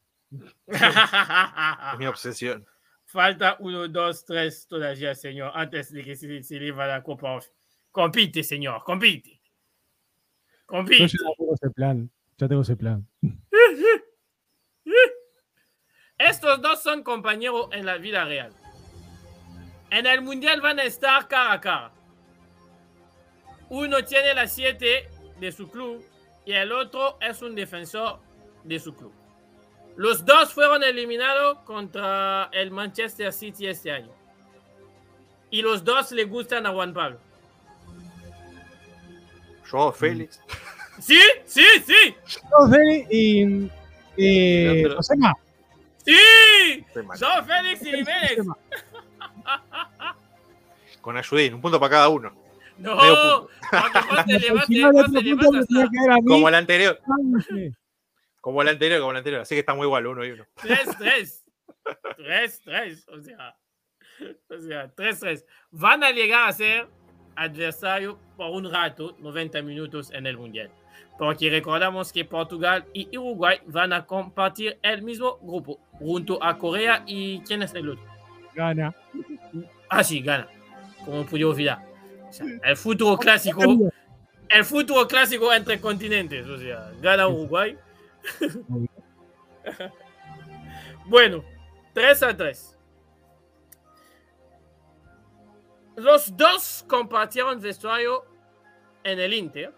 Es mi obsesión. *laughs* Falta 1, 2, 3 todavía, señor, antes de que se, se lleve la Copa Off. Compite, señor, compite. Yo Compite. ya tengo ese plan. Ya tengo ese plan. *laughs* Estos dos son compañeros en la vida real. En el mundial van a estar cara a cara. Uno tiene la 7 de su club y el otro es un defensor de su club. Los dos fueron eliminados contra el Manchester City este año. Y los dos le gustan a Juan Pablo. Yo, Félix. ¿Sí? ¿Sí? ¿Sí? No, Feli y. y Josema. ¡Sí! Son Félix y Jiménez. *laughs* Con Ayudín, un punto para cada uno. No. *laughs* Como el anterior, como el anterior, como el anterior. Así que estamos igual, uno y uno. 3-3. 3-3. O sea, o sea, 3-3. Van a llegar a ser adversario por un rato, 90 minutos en el Mundial. Porque recordamos que Portugal y Uruguay van a compartir el mismo grupo junto a Corea y ¿quién es el otro? Gana. Ah, sí, gana. Como pude olvidar. O sea, el futuro clásico, el futuro clásico entre continentes. O sea, gana Uruguay. *laughs* bueno, 3 a 3. Los dos compartieron vestuario en el Inter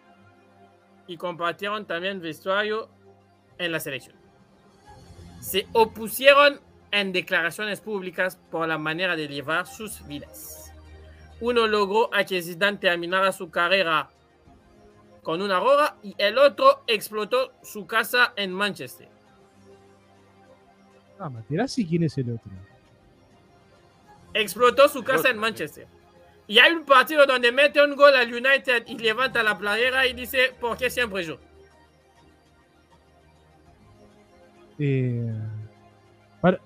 y compartieron también vestuario en la selección. Se opusieron en declaraciones públicas por la manera de llevar sus vidas. Uno logró a que Zidane terminara su carrera con una roja y el otro explotó su casa en Manchester. Ah, Materazzi, ¿quién es el otro? Explotó su casa en Manchester. Y hay un partido donde mete un gol al United y levanta la playera y dice, ¿por qué siempre yo? Eh, para-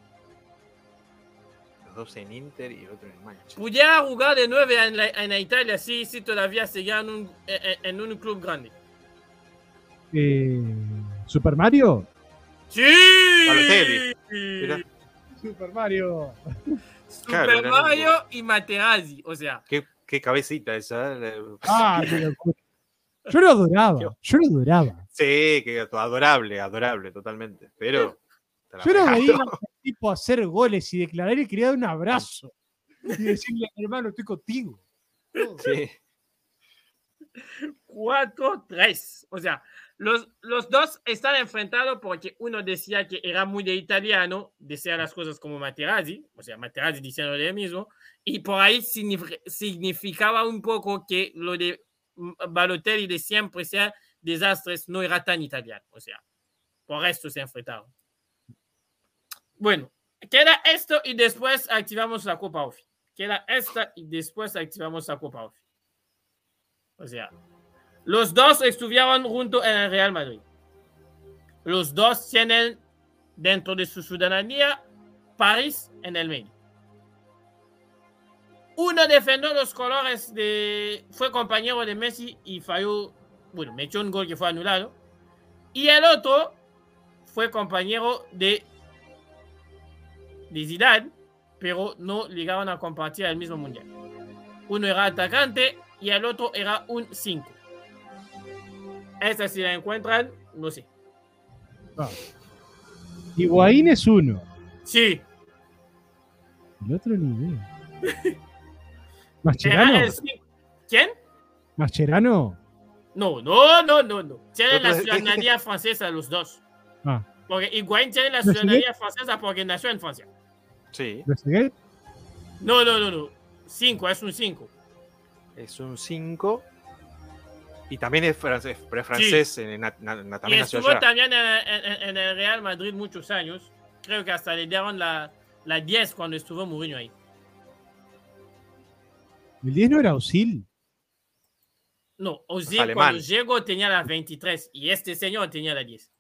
Los dos en Inter y el otro en Manchester. Pudiera jugar de 9 en, la- en Italia si, si todavía seguía en un, en, en un club grande. Eh, ¿Super Mario? ¡Sí! Mira. Super Mario. Super Claro, era Mario y Materazzi. O sea, Qué, qué cabecita esa. Ah. *laughs* Yo lo adoraba, yo lo adoraba. Sí, que adorable, adorable, totalmente. Pero. Yo lo veía tipo hacer goles y declarar y quería dar un abrazo. Y decirle, hermano, estoy contigo. Sí. *laughs* 4-3. O sea, los, los dos están enfrentados porque uno decía que era muy de italiano, decía las cosas como Materazzi, o sea, Materazzi diciendo lo mismo, y por ahí signif- significaba un poco que lo de mm, Balotelli de siempre sea desastres no era tan italiano, o sea, por esto se enfrentaron. Bueno, queda esto y después activamos la Copa OFI. Queda esta y después activamos la Copa. O sea, los dos estuvieron juntos en el Real Madrid. Los dos tienen dentro de su ciudadanía París en el medio. Uno defendió los colores de. fue compañero de Messi y falló. Bueno, metió un gol que fue anulado. Y el otro fue compañero de. de Zidane, pero no llegaron a compartir el mismo mundial. Uno era atacante y el otro era un 5. Esta si la encuentran, no sé. Higuaín es uno. Sí, El otro ni idea. *laughs* ¿Mascherano? cinco. ¿Quién? ¿Mascherano? No, no, no, no, no. Tienen la ciudadanía francesa los dos. Ah, Porque Higuaín tiene la ¿Lo ciudadanía francesa porque nació en Francia. Sí. ¿Trezeguet? No, no, no, no. 5, es un 5. Es un 5. Y también es francés, pero es francés, en- na- na- na- Y también nació estuvo allá. también en, en- en el Real Madrid muchos años. Creo que hasta le dieron la, la 10 cuando estuvo Mourinho ahí. ¿El 10 no era Osil? No, Ozil alemán. cuando llegó tenía la 23 y este señor tenía la 10.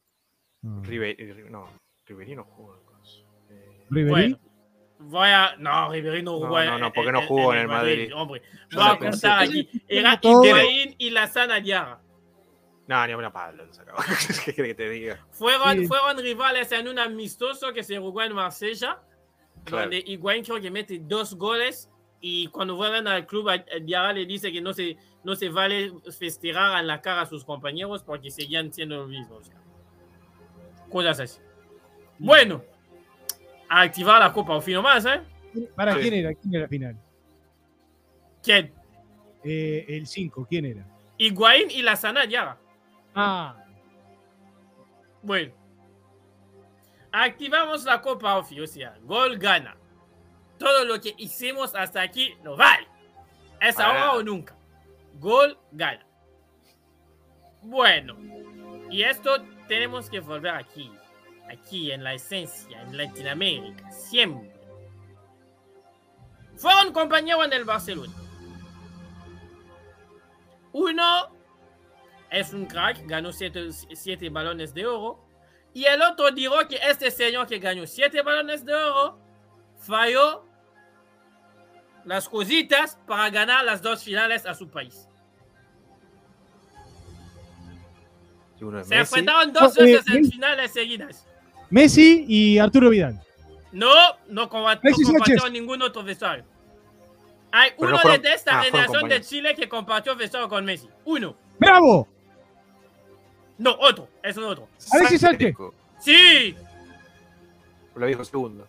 Ah. Ribe- Ri- no, Ribery no jugó. entonces. Eh. Bueno, voy a. No, Ribery no No, jugó. no, no, porque no jugó en el Madrid. Hombre, Yo voy a contar aquí. Era. Higuaín y Lassana Diarra. No, ni a una pala lo sacaba. *laughs* ¿Qué crees que te diga? Fueron, Sí. fueron rivales en un amistoso que se jugó en Marsella, Claro. donde Higuaín creo que mete dos goles y cuando vuelven al club, Diarra le dice que no se, no se vale festejar en la cara a sus compañeros porque seguían siendo lo mismo. o sea, cosas así. Bueno, a activar la Copa o fino más, ¿eh? ¿Para Sí. quién era? ¿Quién era la final? ¿Quién? Eh, el 5, ¿quién era? Higuaín y la Sana Diarra. Ah, Bueno. Activamos la Copa Ofi, o sea, gol gana. Todo lo que hicimos hasta aquí no vale. Es Para ahora o nunca. Gol gana. Bueno. Y esto tenemos que volver aquí. Aquí, en la esencia, en Latinoamérica. Siempre. Fueron compañeros en el Barcelona. Uno es un crack, ganó siete, siete balones de oro. Y el otro dijo que este señor que ganó siete balones de oro falló las cositas para ganar las dos finales a su país. Se enfrentaron dos veces en finales seguidas. Messi y Arturo Vidal. No, no, compartió ningún otro vestuario. Hay Pero uno no fueron- de esta ah, generación de. Chile que compartió vestuario con Messi. Uno. ¡Bravo! No, otro. Es un otro. Alexis Sánchez. Sí. Lo dijo segundo.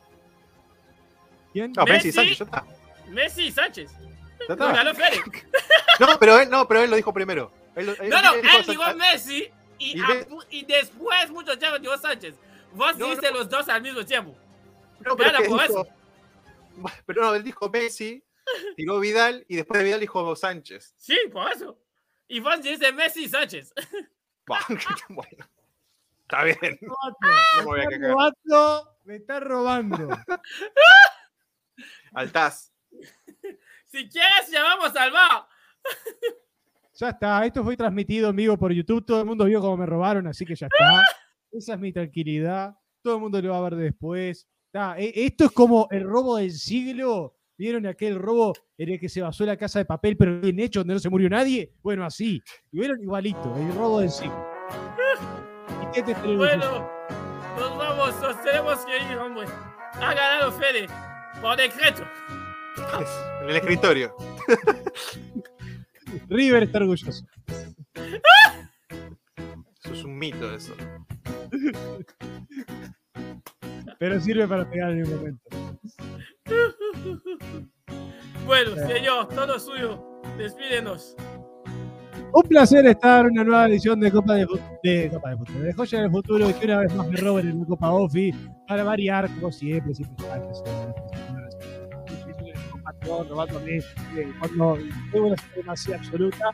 ¿Quién? No, Messi. Sánchez, ya está. Messi y Sánchez. Ya No, está. ganó Félix. *laughs* No, pero él, no, pero él lo dijo primero. Él No, no, dijo él dijo Messi y, Y a- Messi. y después, mucho tiempo, dijo Sánchez. Vos No, dijiste no. los dos al mismo tiempo. No, pero, Gana es que por dijo- *laughs* pero no, él dijo Messi, tiró Vidal y después de Vidal dijo Sánchez. Sí, por eso. Y vos dijiste Messi y Sánchez. *laughs* Bueno, está bien. *laughs* Me No me voy a está robando, me está robando. Altaz. Si quieres, llamamos al bar. Ya está, esto fue transmitido en vivo por YouTube. Todo el mundo vio cómo me robaron, así que ya está. Esa es mi tranquilidad. Todo el mundo lo va a ver después. E- esto es como el robo del siglo. ¿Vieron aquel robo en el que se basó la casa de papel, pero bien hecho, donde no se murió nadie? Bueno, así. Y vieron igualito, el robo del siglo. ¿Y qué te tenemos? Bueno, nos vamos, nos tenemos que ir, hombre. Ha ganado Fede, por decreto. En el escritorio. River está orgulloso. *laughs* Eso es un mito eso. *laughs* Pero sirve para pegar en un momento. *laughs* Bueno, señor, todo suyo. Despídenos. Un placer estar en una nueva edición de Copa de, de Copa de Futuro, de Joya del Futuro, y que una vez más me roben en la Copa Ofi para variar, como siempre, siempre robándome eh, cuando tengo una supremacía absoluta.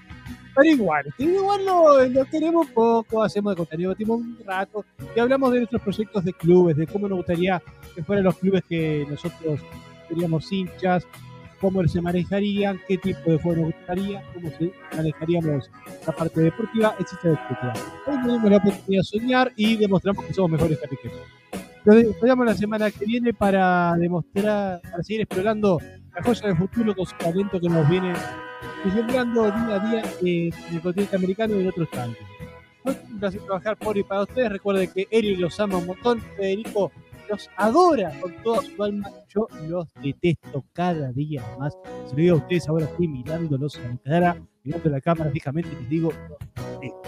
Pero igual, igual lo, lo queremos poco, hacemos de contenido, tenemos un rato y hablamos de nuestros proyectos de clubes, de cómo nos gustaría que fueran los clubes que nosotros seríamos hinchas, cómo se manejarían, qué tipo de juego nos gustaría, cómo se manejaríamos la parte deportiva, etcétera, etcétera. Hoy tenemos la oportunidad de soñar y demostramos que somos mejores que. Nos esperamos la semana que viene para demostrar, para seguir explorando la joya del futuro con su talento que nos viene vislumbrando día a día eh, en el continente americano y en otros tantos. Un placer trabajar por y para ustedes. Recuerden que Eri los ama un montón, Federico los adora con toda su alma. Yo los detesto cada día más. Se lo digo a ustedes ahora, estoy mirándolos a la cara, mirando la cámara fijamente y les digo: los detesto.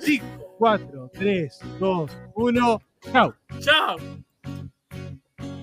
5, 4, 3, 2, 1, chao. Chao.